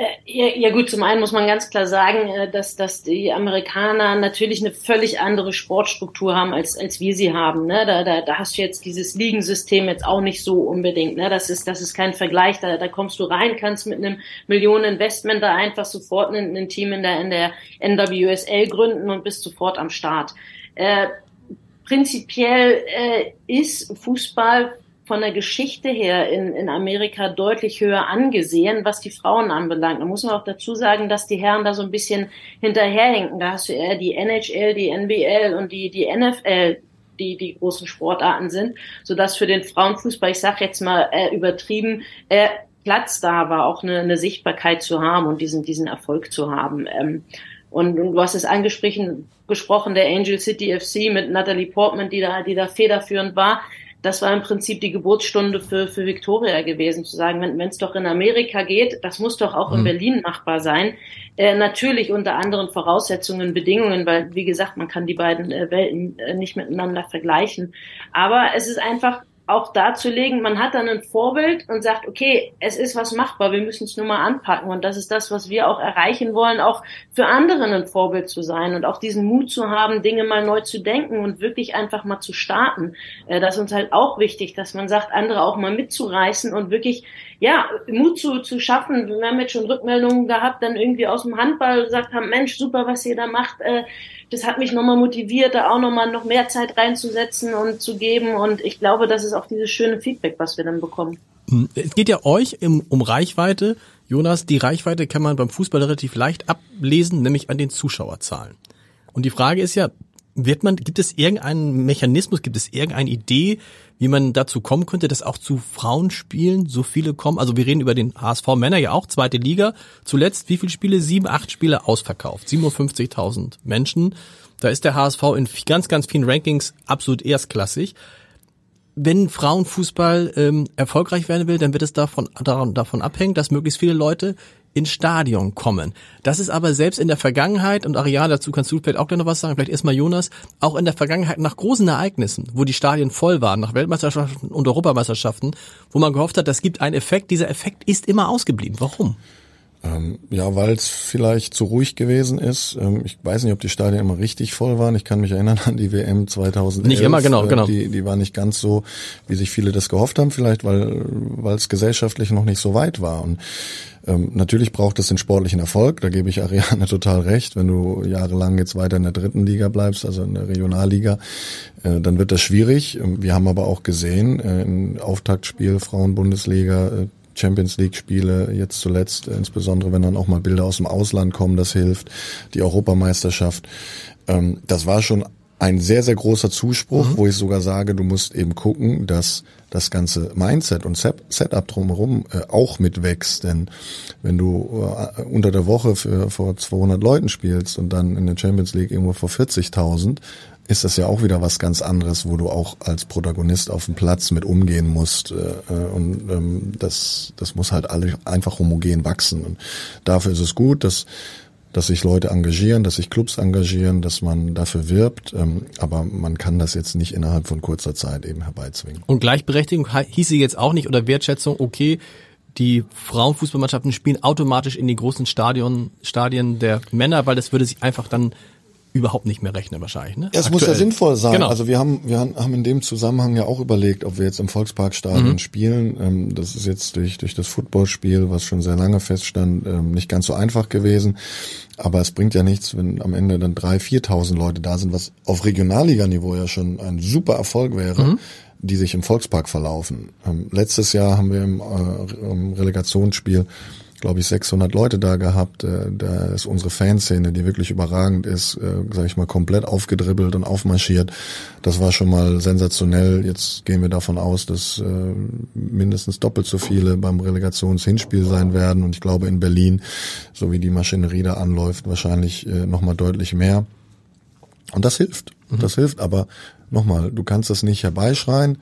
Speaker 2: Äh, ja, ja gut, zum einen muss man ganz klar sagen, äh, dass, dass die Amerikaner natürlich eine völlig andere Sportstruktur haben, als, als wir sie haben. Ne? Da, da, da hast du jetzt dieses Ligensystem jetzt auch nicht so unbedingt. Ne? Das, ist, das ist kein Vergleich. Da, da kommst du rein, kannst mit einem Millionen-Investment da einfach sofort ein, ein Team in der, in der NWSL gründen und bist sofort am Start. Äh, prinzipiell äh, ist Fußball von der Geschichte her in, in Amerika deutlich höher angesehen, was die Frauen anbelangt. Da muss man auch dazu sagen, dass die Herren da so ein bisschen hinterherhinken. Da hast du eher die NHL, die NBL und die, die NFL, die die großen Sportarten sind, sodass für den Frauenfußball, ich sag jetzt mal äh, übertrieben, äh, Platz da war, auch eine, eine Sichtbarkeit zu haben und diesen, diesen Erfolg zu haben. Ähm, und, und du hast es angesprochen, gesprochen, der Angel City FC mit Natalie Portman, die da, die da federführend war das war im Prinzip die Geburtsstunde für, für Victoria gewesen, zu sagen, wenn es doch in Amerika geht, das muss doch auch mhm. in Berlin machbar sein. Äh, natürlich unter anderen Voraussetzungen, Bedingungen, weil, wie gesagt, man kann die beiden äh, Welten äh, nicht miteinander vergleichen. Aber es ist einfach auch darzulegen, man hat dann ein Vorbild und sagt, okay, es ist was machbar, wir müssen es nur mal anpacken. Und das ist das, was wir auch erreichen wollen, auch für andere ein Vorbild zu sein und auch diesen Mut zu haben, Dinge mal neu zu denken und wirklich einfach mal zu starten. Äh, das ist uns halt auch wichtig, dass man sagt, andere auch mal mitzureißen und wirklich, ja, Mut zu, zu schaffen. Wir haben jetzt schon Rückmeldungen gehabt, dann irgendwie aus dem Handball gesagt haben, Mensch, super, was ihr da macht. Das hat mich nochmal motiviert, da auch nochmal noch mehr Zeit reinzusetzen und zu geben. Und ich glaube, das ist auch dieses schöne Feedback, was wir dann bekommen.
Speaker 1: Hm, es geht ja euch um Reichweite. Jonas, die Reichweite kann man beim Fußball relativ leicht ablesen, nämlich an den Zuschauerzahlen. Und die Frage ist ja, wird man, gibt es irgendeinen Mechanismus, gibt es irgendeine Idee, wie man dazu kommen könnte, dass auch zu Frauenspielen so viele kommen? Also wir reden über den HSV Männer ja auch, zweite Liga. Zuletzt wie viele Spiele? Sieben, acht Spiele ausverkauft. 57.000 Menschen. Da ist der HSV in ganz, ganz vielen Rankings absolut erstklassig. Wenn Frauenfußball ähm, erfolgreich werden will, dann wird es davon, davon abhängen, dass möglichst viele Leute ins Stadion kommen. Das ist aber selbst in der Vergangenheit, und Ariane, dazu kannst du vielleicht auch gleich noch was sagen, vielleicht erstmal Jonas, auch in der Vergangenheit nach großen Ereignissen, wo die Stadien voll waren, nach Weltmeisterschaften und Europameisterschaften, wo man gehofft hat, das gibt einen Effekt, dieser Effekt ist immer ausgeblieben. Warum?
Speaker 3: Ähm, ja, weil es vielleicht zu ruhig gewesen ist. Ähm, ich weiß nicht, ob die Stadien immer richtig voll waren. Ich kann mich erinnern an die WM 2011.
Speaker 1: Nicht immer, genau,
Speaker 3: äh,
Speaker 1: genau.
Speaker 3: Die, die war nicht ganz so, wie sich viele das gehofft haben, vielleicht, weil weil es gesellschaftlich noch nicht so weit war. Und ähm, natürlich braucht es den sportlichen Erfolg, da gebe ich Ariane total recht. Wenn du jahrelang jetzt weiter in der dritten Liga bleibst, also in der Regionalliga, äh, dann wird das schwierig. Ähm, wir haben aber auch gesehen, äh, im Auftaktspiel Frauenbundesliga, äh, Champions League Spiele, jetzt zuletzt, insbesondere wenn dann auch mal Bilder aus dem Ausland kommen, das hilft, die Europameisterschaft. Ähm, das war schon ein sehr, sehr großer Zuspruch, mhm. wo ich sogar sage, du musst eben gucken, dass das ganze Mindset und Setup drumherum äh, auch mitwächst. Denn wenn du äh, unter der Woche für, vor 200 Leuten spielst und dann in der Champions League irgendwo vor 40.000, ist das ja auch wieder was ganz anderes, wo du auch als Protagonist auf dem Platz mit umgehen musst. Äh, äh, und ähm, das, das muss halt alle einfach homogen wachsen. Und dafür ist es gut, dass dass sich Leute engagieren, dass sich Clubs engagieren, dass man dafür wirbt, ähm, aber man kann das jetzt nicht innerhalb von kurzer Zeit eben herbeizwingen.
Speaker 1: Und Gleichberechtigung hieße jetzt auch nicht oder Wertschätzung, okay, die Frauenfußballmannschaften spielen automatisch in die großen Stadion, Stadien der Männer, weil das würde sich einfach dann überhaupt nicht mehr rechnen wahrscheinlich. Ne?
Speaker 3: Ja, es muss ja sinnvoll sein. Genau. Also wir haben, wir haben in dem Zusammenhang ja auch überlegt, ob wir jetzt im Volksparkstadion mhm. spielen. Ähm, das ist jetzt durch, durch das Footballspiel, was schon sehr lange feststand, ähm, nicht ganz so einfach gewesen. Aber es bringt ja nichts, wenn am Ende dann drei, viertausend Leute da sind, was auf Regionalliganiveau ja schon ein super Erfolg wäre. Mhm die sich im Volkspark verlaufen. Ähm, letztes Jahr haben wir im, äh, im Relegationsspiel glaube ich, 600 Leute da gehabt. Äh, da ist unsere Fanszene, die wirklich überragend ist, äh, sage ich mal, komplett aufgedribbelt und aufmarschiert. Das war schon mal sensationell. Jetzt gehen wir davon aus, dass äh, mindestens doppelt so viele beim Relegationshinspiel sein werden. Und ich glaube, in Berlin, so wie die Maschinerie da anläuft, wahrscheinlich nochmal deutlich mehr. Und das hilft. Mhm. Das hilft. Aber nochmal, du kannst das nicht herbeischreien.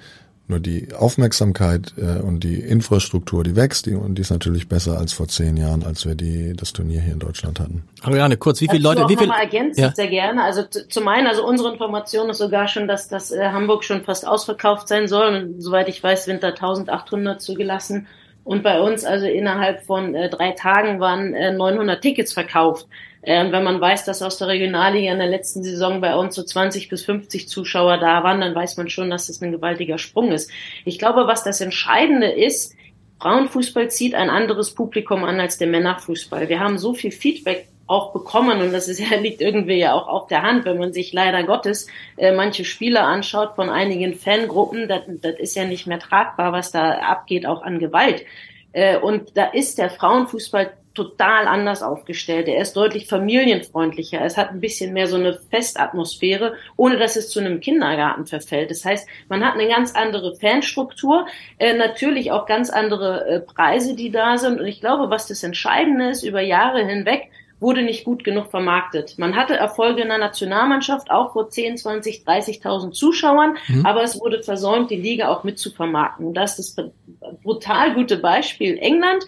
Speaker 3: Nur die Aufmerksamkeit äh, und die Infrastruktur, die wächst, die, und die ist natürlich besser als vor zehn Jahren, als wir die das Turnier hier in Deutschland hatten.
Speaker 1: Ariane, kurz, wie viele Leute, wie viele?
Speaker 2: ergänzen ja. sehr gerne. Also zum einen, also unsere Information ist sogar schon, dass das äh, Hamburg schon fast ausverkauft sein soll. Und soweit ich weiß, sind da 1800 zugelassen. Und bei uns, also innerhalb von äh, drei Tagen, waren äh, 900 Tickets verkauft. Äh, wenn man weiß, dass aus der Regionalliga in der letzten Saison bei uns so 20 bis 50 Zuschauer da waren, dann weiß man schon, dass das ein gewaltiger Sprung ist. Ich glaube, was das Entscheidende ist, Frauenfußball zieht ein anderes Publikum an als der Männerfußball. Wir haben so viel Feedback auch bekommen und das ist ja, liegt irgendwie ja auch auf der Hand, wenn man sich leider Gottes äh, manche Spiele anschaut von einigen Fangruppen, das, das ist ja nicht mehr tragbar, was da abgeht, auch an Gewalt. Äh, und da ist der Frauenfußball total anders aufgestellt. Er ist deutlich familienfreundlicher. Es hat ein bisschen mehr so eine Festatmosphäre, ohne dass es zu einem Kindergarten verfällt. Das heißt, man hat eine ganz andere Fanstruktur, äh, natürlich auch ganz andere äh, Preise, die da sind. Und ich glaube, was das Entscheidende ist, über Jahre hinweg wurde nicht gut genug vermarktet. Man hatte Erfolge in der Nationalmannschaft, auch vor 10, 20, 30.000 Zuschauern, mhm. aber es wurde versäumt, die Liga auch mitzuvermarkten. Das ist das brutal gute Beispiel. England,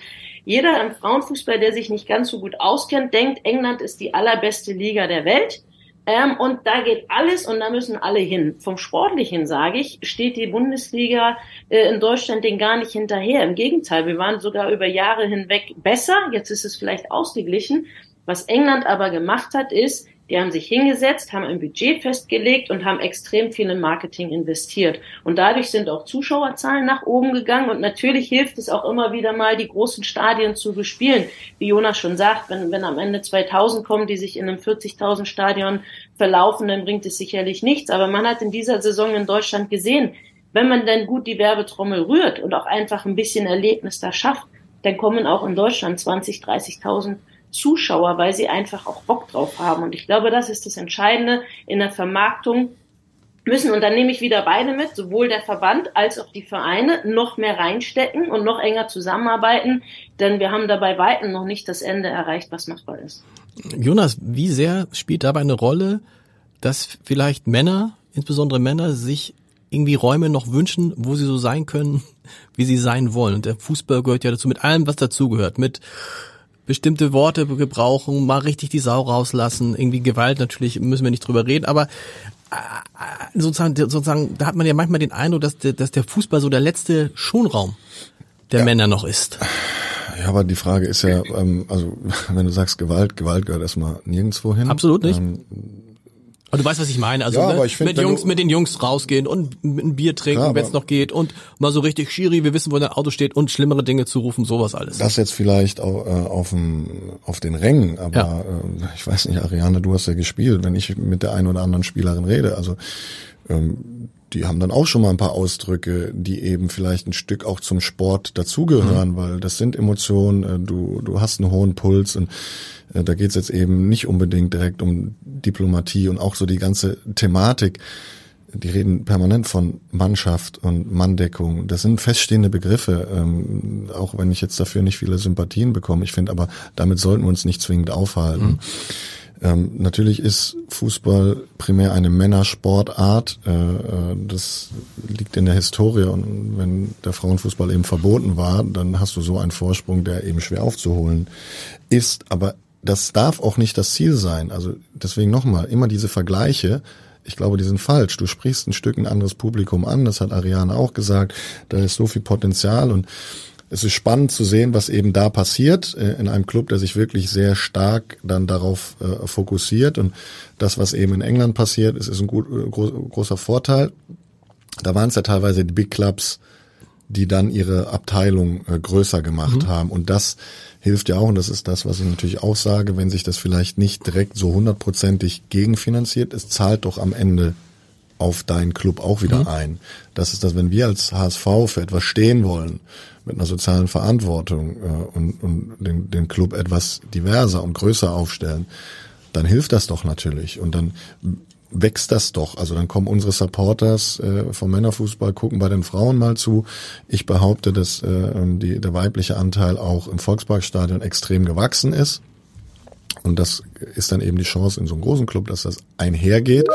Speaker 2: jeder im Frauenfußball, der sich nicht ganz so gut auskennt, denkt, England ist die allerbeste Liga der Welt. Ähm, und da geht alles und da müssen alle hin. Vom Sportlichen, sage ich, steht die Bundesliga äh, in Deutschland den gar nicht hinterher. Im Gegenteil, wir waren sogar über Jahre hinweg besser. Jetzt ist es vielleicht ausgeglichen. Was England aber gemacht hat, ist, die haben sich hingesetzt, haben ein Budget festgelegt und haben extrem viel in Marketing investiert. Und dadurch sind auch Zuschauerzahlen nach oben gegangen. Und natürlich hilft es auch immer wieder mal, die großen Stadien zu bespielen. Wie Jonas schon sagt, wenn, wenn am Ende 2000 kommen, die sich in einem 40.000 Stadion verlaufen, dann bringt es sicherlich nichts. Aber man hat in dieser Saison in Deutschland gesehen, wenn man dann gut die Werbetrommel rührt und auch einfach ein bisschen Erlebnis da schafft, dann kommen auch in Deutschland 20, 30.000 Zuschauer, weil sie einfach auch Bock drauf haben. Und ich glaube, das ist das Entscheidende in der Vermarktung müssen, und dann nehme ich wieder beide mit, sowohl der Verband als auch die Vereine, noch mehr reinstecken und noch enger zusammenarbeiten, denn wir haben dabei weitem noch nicht das Ende erreicht, was machbar ist.
Speaker 1: Jonas, wie sehr spielt dabei eine Rolle, dass vielleicht Männer, insbesondere Männer, sich irgendwie Räume noch wünschen, wo sie so sein können, wie sie sein wollen. Und der Fußball gehört ja dazu mit allem, was dazugehört, mit bestimmte Worte gebrauchen, mal richtig die Sau rauslassen, irgendwie Gewalt natürlich müssen wir nicht drüber reden, aber äh, sozusagen, sozusagen, da hat man ja manchmal den Eindruck, dass der, dass der Fußball so der letzte Schonraum der ja. Männer noch ist.
Speaker 3: Ja, aber die Frage ist ja, ähm, also wenn du sagst Gewalt, Gewalt gehört erstmal nirgendwo hin.
Speaker 1: Absolut nicht. Ähm, aber du weißt, was ich meine. Also ja, ne, find, mit Jungs, mit den Jungs rausgehen und ein Bier trinken, ja, wenn es noch geht und mal so richtig Schiri, wir wissen, wo dein Auto steht und schlimmere Dinge zu rufen, sowas alles.
Speaker 3: Das jetzt vielleicht äh, auf, dem, auf den Rängen, aber ja. äh, ich weiß nicht, Ariane, du hast ja gespielt, wenn ich mit der einen oder anderen Spielerin rede, also ähm, die haben dann auch schon mal ein paar Ausdrücke, die eben vielleicht ein Stück auch zum Sport dazugehören, mhm. weil das sind Emotionen, äh, du, du hast einen hohen Puls und äh, da geht's jetzt eben nicht unbedingt direkt um Diplomatie und auch so die ganze Thematik. Die reden permanent von Mannschaft und Manndeckung. Das sind feststehende Begriffe, ähm, auch wenn ich jetzt dafür nicht viele Sympathien bekomme. Ich finde aber, damit sollten wir uns nicht zwingend aufhalten. Mhm. Ähm, natürlich ist Fußball primär eine Männersportart. Äh, äh, das liegt in der Historie. Und wenn der Frauenfußball eben verboten war, dann hast du so einen Vorsprung, der eben schwer aufzuholen ist. Aber das darf auch nicht das Ziel sein. Also deswegen nochmal, immer diese Vergleiche, ich glaube, die sind falsch. Du sprichst ein Stück ein anderes Publikum an, das hat Ariane auch gesagt, da ist so viel Potenzial und es ist spannend zu sehen, was eben da passiert äh, in einem Club, der sich wirklich sehr stark dann darauf äh, fokussiert und das, was eben in England passiert, ist, ist ein gut, äh, großer Vorteil. Da waren es ja teilweise die Big Clubs, die dann ihre Abteilung äh, größer gemacht mhm. haben. Und das hilft ja auch, und das ist das, was ich natürlich auch sage, wenn sich das vielleicht nicht direkt so hundertprozentig gegenfinanziert, es zahlt doch am Ende auf deinen Club auch wieder mhm. ein. Das ist das, wenn wir als HSV für etwas stehen wollen, mit einer sozialen Verantwortung äh, und, und den, den Club etwas diverser und größer aufstellen, dann hilft das doch natürlich. Und dann wächst das doch. Also dann kommen unsere Supporters äh, vom Männerfußball, gucken bei den Frauen mal zu. Ich behaupte, dass äh, die, der weibliche Anteil auch im Volksparkstadion extrem gewachsen ist. Und das ist dann eben die Chance in so einem großen Club, dass das einhergeht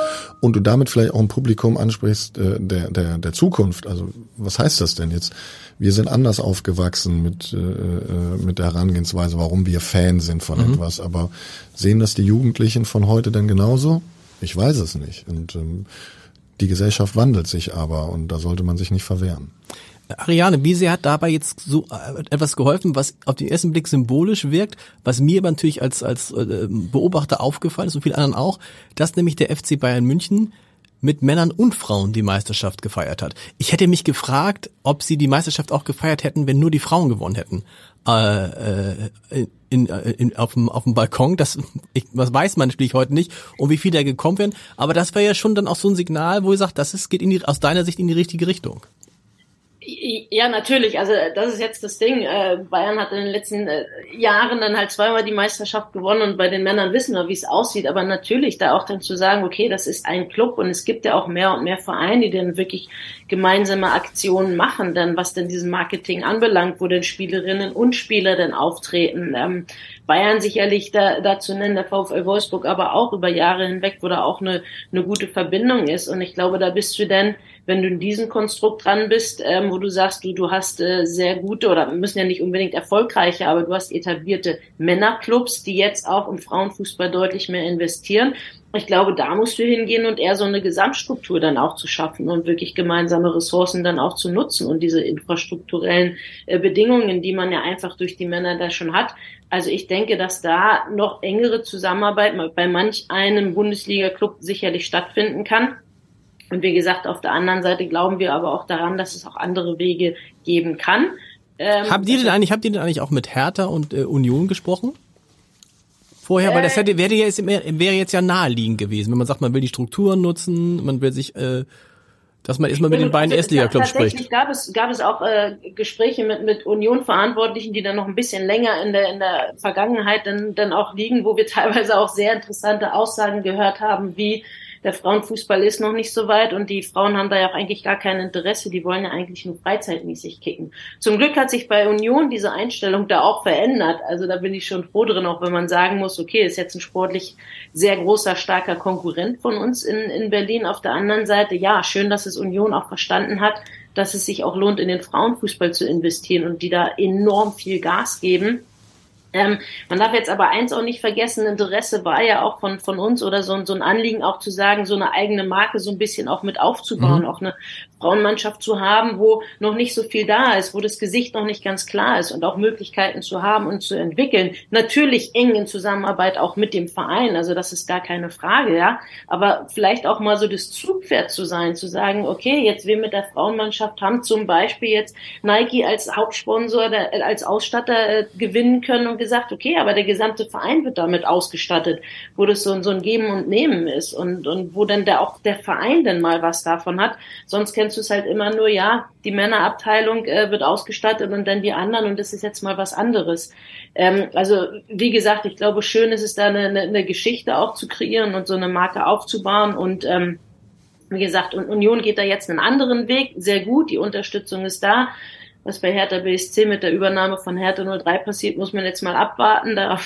Speaker 3: und du damit vielleicht auch ein Publikum ansprichst äh, der, der, der Zukunft. Also was heißt das denn jetzt? Wir sind anders aufgewachsen mit, äh, äh mit der Herangehensweise, warum wir Fan sind von mhm. etwas. Aber sehen das die Jugendlichen von heute denn genauso? Ich weiß es nicht. Und ähm, die Gesellschaft wandelt sich aber und da sollte man sich nicht verwehren.
Speaker 1: Ariane, wie sehr hat dabei jetzt so äh, etwas geholfen, was auf den ersten Blick symbolisch wirkt, was mir aber natürlich als, als äh, Beobachter aufgefallen ist und vielen anderen auch, dass nämlich der FC Bayern München mit Männern und Frauen die Meisterschaft gefeiert hat. Ich hätte mich gefragt, ob sie die Meisterschaft auch gefeiert hätten, wenn nur die Frauen gewonnen hätten. Äh, äh, in, äh, in, auf, dem, auf dem Balkon, das, ich, das weiß man natürlich heute nicht, um wie viel da gekommen wären, aber das wäre ja schon dann auch so ein Signal, wo ihr sagt, das ist, geht in die, aus deiner Sicht in die richtige Richtung.
Speaker 2: Ja, natürlich. Also das ist jetzt das Ding. Äh, Bayern hat in den letzten äh, Jahren dann halt zweimal die Meisterschaft gewonnen und bei den Männern wissen wir, wie es aussieht. Aber natürlich da auch dann zu sagen, okay, das ist ein Club und es gibt ja auch mehr und mehr Vereine, die dann wirklich gemeinsame Aktionen machen, dann was denn diesen Marketing anbelangt, wo denn Spielerinnen und Spieler dann auftreten. Ähm, Bayern sicherlich da, dazu nennen, der VfL Wolfsburg aber auch über Jahre hinweg, wo da auch eine, eine gute Verbindung ist. Und ich glaube, da bist du dann wenn du in diesem Konstrukt dran bist, ähm, wo du sagst, du, du hast äh, sehr gute oder müssen ja nicht unbedingt erfolgreiche, aber du hast etablierte Männerclubs, die jetzt auch im Frauenfußball deutlich mehr investieren. Ich glaube, da musst du hingehen und eher so eine Gesamtstruktur dann auch zu schaffen und wirklich gemeinsame Ressourcen dann auch zu nutzen und diese infrastrukturellen äh, Bedingungen, die man ja einfach durch die Männer da schon hat. Also ich denke, dass da noch engere Zusammenarbeit bei manch einem Bundesliga-Club sicherlich stattfinden kann. Und wie gesagt, auf der anderen Seite glauben wir aber auch daran, dass es auch andere Wege geben kann.
Speaker 1: Ähm, habt ihr denn eigentlich, habt ihr denn eigentlich auch mit Hertha und äh, Union gesprochen? Vorher, äh, weil das hätte, wäre jetzt, wäre jetzt ja naheliegend gewesen, wenn man sagt, man will die Strukturen nutzen, man will sich, äh, dass man erstmal mit den beiden also, Erstliga-Clubs spricht.
Speaker 2: Tatsächlich gab es, gab es auch äh, Gespräche mit, mit Union-Verantwortlichen, die dann noch ein bisschen länger in der, in der Vergangenheit dann, dann auch liegen, wo wir teilweise auch sehr interessante Aussagen gehört haben, wie der Frauenfußball ist noch nicht so weit und die Frauen haben da ja auch eigentlich gar kein Interesse. Die wollen ja eigentlich nur freizeitmäßig kicken. Zum Glück hat sich bei Union diese Einstellung da auch verändert. Also da bin ich schon froh drin, auch wenn man sagen muss, okay, ist jetzt ein sportlich sehr großer, starker Konkurrent von uns in, in Berlin. Auf der anderen Seite, ja, schön, dass es Union auch verstanden hat, dass es sich auch lohnt, in den Frauenfußball zu investieren und die da enorm viel Gas geben ähm, man darf jetzt aber eins auch nicht vergessen, Interesse war ja auch von, von uns oder so, so ein Anliegen auch zu sagen, so eine eigene Marke so ein bisschen auch mit aufzubauen, mhm. auch eine Frauenmannschaft zu haben, wo noch nicht so viel da ist, wo das Gesicht noch nicht ganz klar ist und auch Möglichkeiten zu haben und zu entwickeln. Natürlich eng in Zusammenarbeit auch mit dem Verein, also das ist gar keine Frage, ja. Aber vielleicht auch mal so das Zugpferd zu sein, zu sagen, okay, jetzt wir mit der Frauenmannschaft haben zum Beispiel jetzt Nike als Hauptsponsor, der, als Ausstatter äh, gewinnen können und gesagt, okay, aber der gesamte Verein wird damit ausgestattet, wo das so, so ein Geben und Nehmen ist und, und wo dann der, auch der Verein dann mal was davon hat. Sonst kennst du es halt immer nur, ja, die Männerabteilung äh, wird ausgestattet und dann die anderen und das ist jetzt mal was anderes. Ähm, also wie gesagt, ich glaube, schön ist es da eine, eine, Geschichte auch zu kreieren und so eine Marke aufzubauen und ähm, wie gesagt, und Union geht da jetzt einen anderen Weg, sehr gut, die Unterstützung ist da was bei Hertha BSC mit der Übernahme von Hertha 03 passiert, muss man jetzt mal abwarten. Da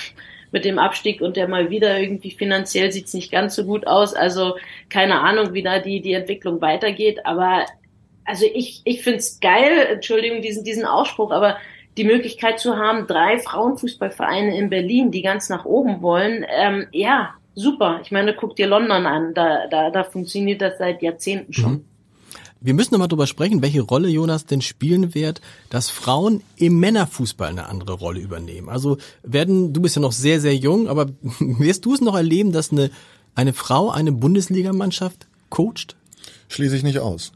Speaker 2: mit dem Abstieg und der mal wieder irgendwie finanziell sieht's nicht ganz so gut aus. Also keine Ahnung, wie da die, die Entwicklung weitergeht. Aber also ich, ich find's geil, Entschuldigung, diesen, diesen Ausspruch, aber die Möglichkeit zu haben, drei Frauenfußballvereine in Berlin, die ganz nach oben wollen, ähm, ja, super. Ich meine, guck dir London an, da, da, da funktioniert das seit Jahrzehnten schon. Mhm.
Speaker 1: Wir müssen nochmal drüber sprechen, welche Rolle Jonas denn spielen wird, dass Frauen im Männerfußball eine andere Rolle übernehmen. Also werden, du bist ja noch sehr, sehr jung, aber wirst du es noch erleben, dass eine, eine Frau eine Bundesligamannschaft coacht?
Speaker 3: Schließe ich nicht aus.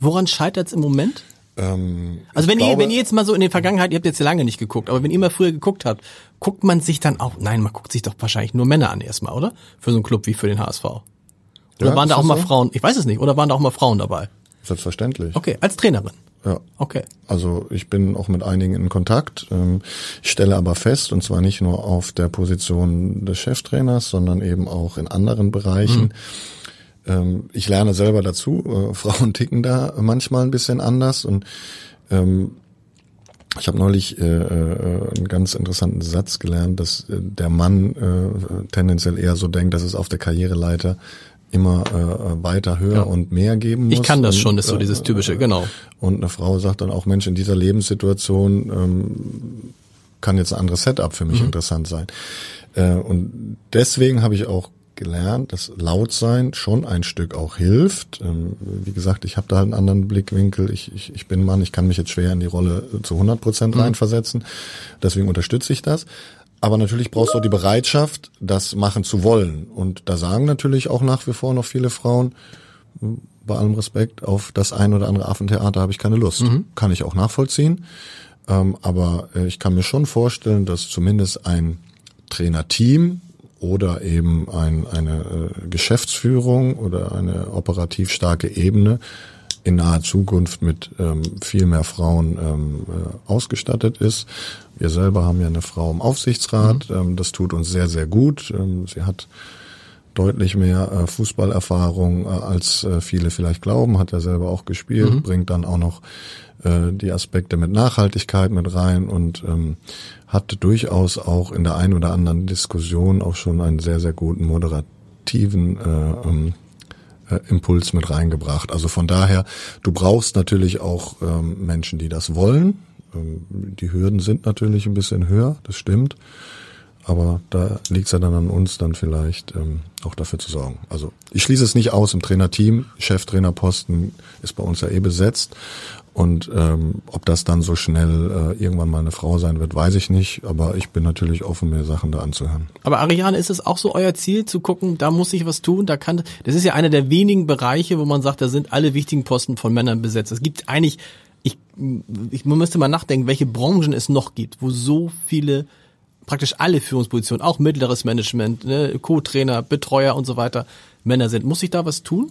Speaker 1: Woran scheitert es im Moment? Ähm, also wenn glaube, ihr, wenn ihr jetzt mal so in der Vergangenheit, ihr habt jetzt lange nicht geguckt, aber wenn ihr mal früher geguckt habt, guckt man sich dann auch, nein, man guckt sich doch wahrscheinlich nur Männer an erstmal, oder? Für so einen Club wie für den HSV. Oder ja, waren da auch mal so? Frauen, ich weiß es nicht, oder waren da auch mal Frauen dabei?
Speaker 3: Selbstverständlich.
Speaker 1: Okay, als Trainerin.
Speaker 3: Ja. Okay. Also ich bin auch mit einigen in Kontakt. Ähm, ich stelle aber fest, und zwar nicht nur auf der Position des Cheftrainers, sondern eben auch in anderen Bereichen. Mhm. Ich lerne selber dazu. Äh, Frauen ticken da manchmal ein bisschen anders und ähm, ich habe neulich äh, äh, einen ganz interessanten Satz gelernt, dass der Mann äh, tendenziell eher so denkt, dass es auf der Karriereleiter immer äh, weiter höher ja. und mehr geben muss.
Speaker 1: Ich kann das und, schon, ist so dieses typische, genau.
Speaker 3: Und eine Frau sagt dann auch, Mensch, in dieser Lebenssituation ähm, kann jetzt ein anderes Setup für mich mhm. interessant sein. Äh, und deswegen habe ich auch gelernt, dass Lautsein schon ein Stück auch hilft. Ähm, wie gesagt, ich habe da halt einen anderen Blickwinkel. Ich, ich, ich bin Mann, ich kann mich jetzt schwer in die Rolle zu 100 Prozent mhm. reinversetzen. Deswegen unterstütze ich das. Aber natürlich brauchst du auch die Bereitschaft, das machen zu wollen. Und da sagen natürlich auch nach wie vor noch viele Frauen, bei allem Respekt, auf das ein oder andere Affentheater habe ich keine Lust. Mhm. Kann ich auch nachvollziehen. Ähm, aber äh, ich kann mir schon vorstellen, dass zumindest ein Trainerteam oder eben ein, eine äh, Geschäftsführung oder eine operativ starke Ebene in naher Zukunft mit ähm, viel mehr Frauen ähm, äh, ausgestattet ist. Wir selber haben ja eine Frau im Aufsichtsrat. Mhm. Ähm, das tut uns sehr, sehr gut. Ähm, sie hat deutlich mehr äh, Fußballerfahrung, äh, als äh, viele vielleicht glauben, hat er selber auch gespielt, mhm. bringt dann auch noch äh, die Aspekte mit Nachhaltigkeit mit rein und ähm, hat durchaus auch in der einen oder anderen Diskussion auch schon einen sehr, sehr guten moderativen äh, ähm, äh, Impuls mit reingebracht. Also von daher, du brauchst natürlich auch ähm, Menschen, die das wollen. Ähm, die Hürden sind natürlich ein bisschen höher, das stimmt. Aber da liegt es ja dann an uns, dann vielleicht ähm, auch dafür zu sorgen. Also ich schließe es nicht aus im Trainerteam. Cheftrainerposten ist bei uns ja eh besetzt. Und ähm, ob das dann so schnell äh, irgendwann mal eine Frau sein wird, weiß ich nicht. Aber ich bin natürlich offen, mir Sachen da anzuhören.
Speaker 1: Aber Ariane, ist es auch so euer Ziel, zu gucken, da muss ich was tun? Da kann das ist ja einer der wenigen Bereiche, wo man sagt, da sind alle wichtigen Posten von Männern besetzt. Es gibt eigentlich, ich, ich man müsste mal nachdenken, welche Branchen es noch gibt, wo so viele praktisch alle Führungspositionen, auch mittleres Management, ne, Co-Trainer, Betreuer und so weiter, Männer sind. Muss ich da was tun?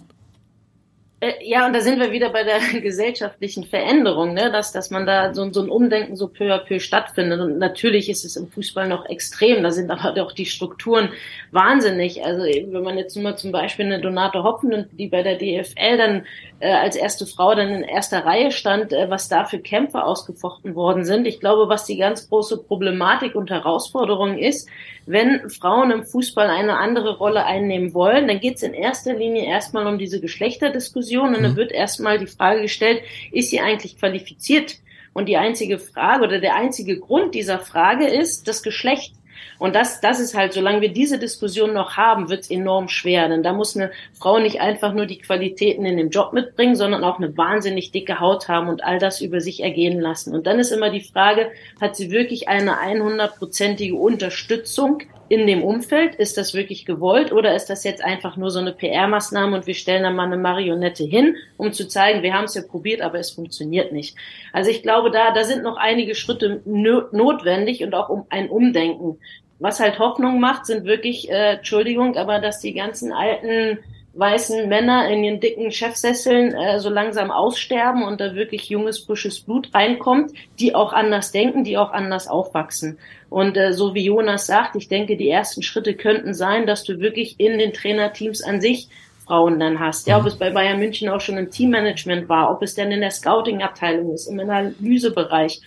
Speaker 2: Äh, ja, und da sind wir wieder bei der gesellschaftlichen Veränderung, ne? dass, dass man da so, so ein Umdenken so peu à peu stattfindet. Und natürlich ist es im Fußball noch extrem, da sind aber doch die Strukturen wahnsinnig. Also wenn man jetzt nur mal zum Beispiel eine Donate Hoppen, die bei der DFL dann äh, als erste Frau dann in erster Reihe stand, äh, was da für Kämpfe ausgefochten worden sind. Ich glaube, was die ganz große Problematik und Herausforderung ist, wenn Frauen im Fußball eine andere Rolle einnehmen wollen, dann geht es in erster Linie erstmal um diese Geschlechterdiskussion und dann mhm. wird erstmal die Frage gestellt, ist sie eigentlich qualifiziert? Und die einzige Frage oder der einzige Grund dieser Frage ist das Geschlecht. Und das, das ist halt, solange wir diese Diskussion noch haben, wird es enorm schwer. Denn da muss eine Frau nicht einfach nur die Qualitäten in dem Job mitbringen, sondern auch eine wahnsinnig dicke Haut haben und all das über sich ergehen lassen. Und dann ist immer die Frage, hat sie wirklich eine 100-prozentige Unterstützung in dem Umfeld? Ist das wirklich gewollt oder ist das jetzt einfach nur so eine PR-Maßnahme und wir stellen da mal eine Marionette hin, um zu zeigen, wir haben es ja probiert, aber es funktioniert nicht. Also ich glaube, da, da sind noch einige Schritte notwendig und auch um ein Umdenken. Was halt Hoffnung macht, sind wirklich, äh, Entschuldigung, aber dass die ganzen alten weißen Männer in ihren dicken Chefsesseln äh, so langsam aussterben und da wirklich junges, frisches Blut reinkommt, die auch anders denken, die auch anders aufwachsen. Und äh, so wie Jonas sagt, ich denke, die ersten Schritte könnten sein, dass du wirklich in den Trainerteams an sich Frauen dann hast. Ja, ob es bei Bayern München auch schon im Teammanagement war, ob es dann in der Scouting-Abteilung ist, im Analysebereich.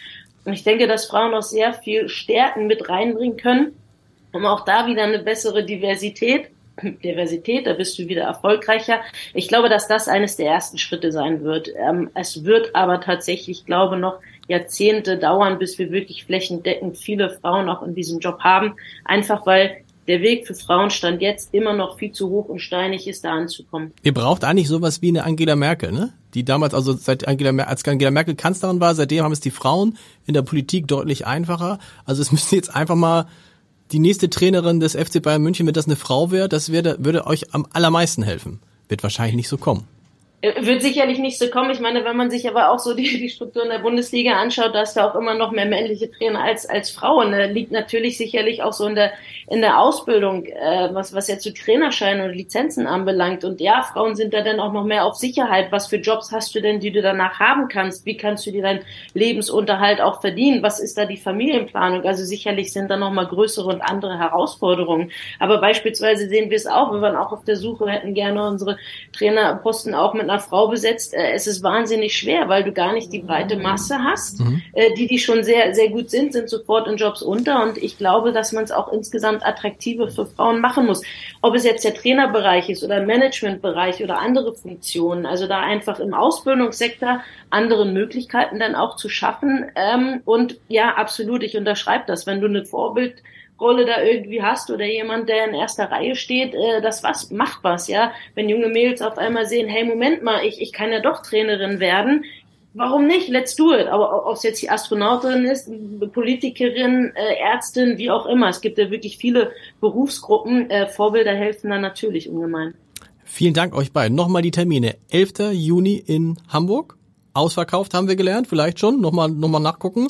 Speaker 2: Und ich denke, dass Frauen auch sehr viel Stärken mit reinbringen können, um auch da wieder eine bessere Diversität Diversität, da bist du wieder erfolgreicher. Ich glaube, dass das eines der ersten Schritte sein wird. Ähm, es wird aber tatsächlich, glaube noch Jahrzehnte dauern, bis wir wirklich flächendeckend viele Frauen auch in diesem Job haben. Einfach weil der Weg für Frauen stand jetzt immer noch viel zu hoch und steinig ist, da anzukommen.
Speaker 1: Ihr braucht eigentlich sowas wie eine Angela Merkel, ne? Die damals, also seit Angela, als Angela Merkel Kanzlerin war, seitdem haben es die Frauen in der Politik deutlich einfacher. Also es müsste jetzt einfach mal die nächste Trainerin des FC Bayern München, wenn das eine Frau wäre, das würde, würde euch am allermeisten helfen. Wird wahrscheinlich nicht so kommen.
Speaker 2: Äh, wird sicherlich nicht so kommen. Ich meine, wenn man sich aber auch so die, die Strukturen der Bundesliga anschaut, da ist da auch immer noch mehr männliche Trainer als, als Frauen. Da liegt natürlich sicherlich auch so in der, in der Ausbildung, äh, was, was jetzt zu Trainerscheinen und Lizenzen anbelangt. Und ja, Frauen sind da dann auch noch mehr auf Sicherheit. Was für Jobs hast du denn, die du danach haben kannst? Wie kannst du dir deinen Lebensunterhalt auch verdienen? Was ist da die Familienplanung? Also sicherlich sind da noch mal größere und andere Herausforderungen. Aber beispielsweise sehen wir es auch, wir waren auch auf der Suche, hätten gerne unsere Trainerposten auch mit einer Frau besetzt. Äh, es ist wahnsinnig schwer, weil du gar nicht die breite Masse hast. Mhm. Äh, die, die schon sehr, sehr gut sind, sind sofort in Jobs unter. Und ich glaube, dass man es auch insgesamt attraktiver für Frauen machen muss. Ob es jetzt der Trainerbereich ist oder Managementbereich oder andere Funktionen. Also da einfach im Ausbildungssektor andere Möglichkeiten dann auch zu schaffen. Ähm, und ja, absolut, ich unterschreibe das. Wenn du eine Vorbild Rolle da irgendwie hast oder jemand, der in erster Reihe steht, äh, das was macht was, ja. Wenn junge Mädels auf einmal sehen, hey, Moment mal, ich, ich kann ja doch Trainerin werden, warum nicht? Let's do it. Aber ob es jetzt die Astronautin ist, Politikerin, äh, Ärztin, wie auch immer. Es gibt ja wirklich viele Berufsgruppen. Äh, Vorbilder helfen da natürlich ungemein.
Speaker 1: Vielen Dank euch beiden. Nochmal die Termine. 11. Juni in Hamburg. Ausverkauft haben wir gelernt, vielleicht schon. Nochmal, nochmal nachgucken.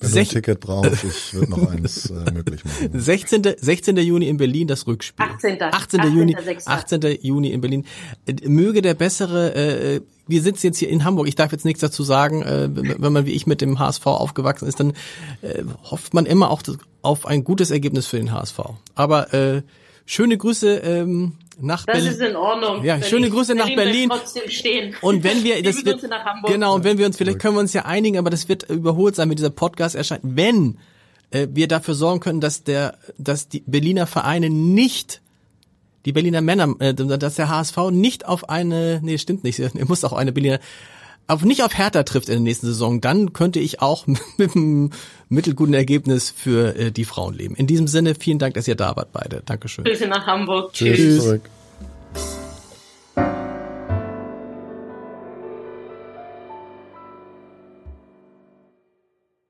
Speaker 3: Wenn du ein Ticket brauchst, ich würde noch eins äh, möglich machen.
Speaker 1: 16. 16. Juni in Berlin das Rückspiel.
Speaker 2: 18.
Speaker 1: 18. 18. Juni, 18. Juni in Berlin. Äh, möge der bessere, äh, wir sitzen jetzt hier in Hamburg, ich darf jetzt nichts dazu sagen, äh, wenn man wie ich mit dem HSV aufgewachsen ist, dann äh, hofft man immer auch auf ein gutes Ergebnis für den HSV. Aber äh, schöne Grüße ähm, nach
Speaker 2: das
Speaker 1: Berlin.
Speaker 2: Das ist in Ordnung.
Speaker 1: Ja, schöne Grüße nach Berlin.
Speaker 2: Trotzdem stehen.
Speaker 1: Und wenn wir, das wird, genau, und wenn wir uns, vielleicht können wir uns ja einigen, aber das wird überholt sein, wenn dieser Podcast erscheint. Wenn äh, wir dafür sorgen können, dass der, dass die Berliner Vereine nicht die Berliner Männer, äh, dass der HSV nicht auf eine, nee, stimmt nicht, er muss auch eine Berliner, auf nicht auf Hertha trifft in der nächsten Saison, dann könnte ich auch mit einem mittelguten Ergebnis für äh, die Frauen leben. In diesem Sinne, vielen Dank, dass ihr da wart beide. Dankeschön.
Speaker 2: Grüße nach Hamburg.
Speaker 3: Tschüss. Tschüss. Zurück.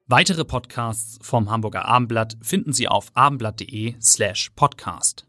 Speaker 4: Weitere Podcasts vom Hamburger Abendblatt finden Sie auf abendblatt.de slash podcast.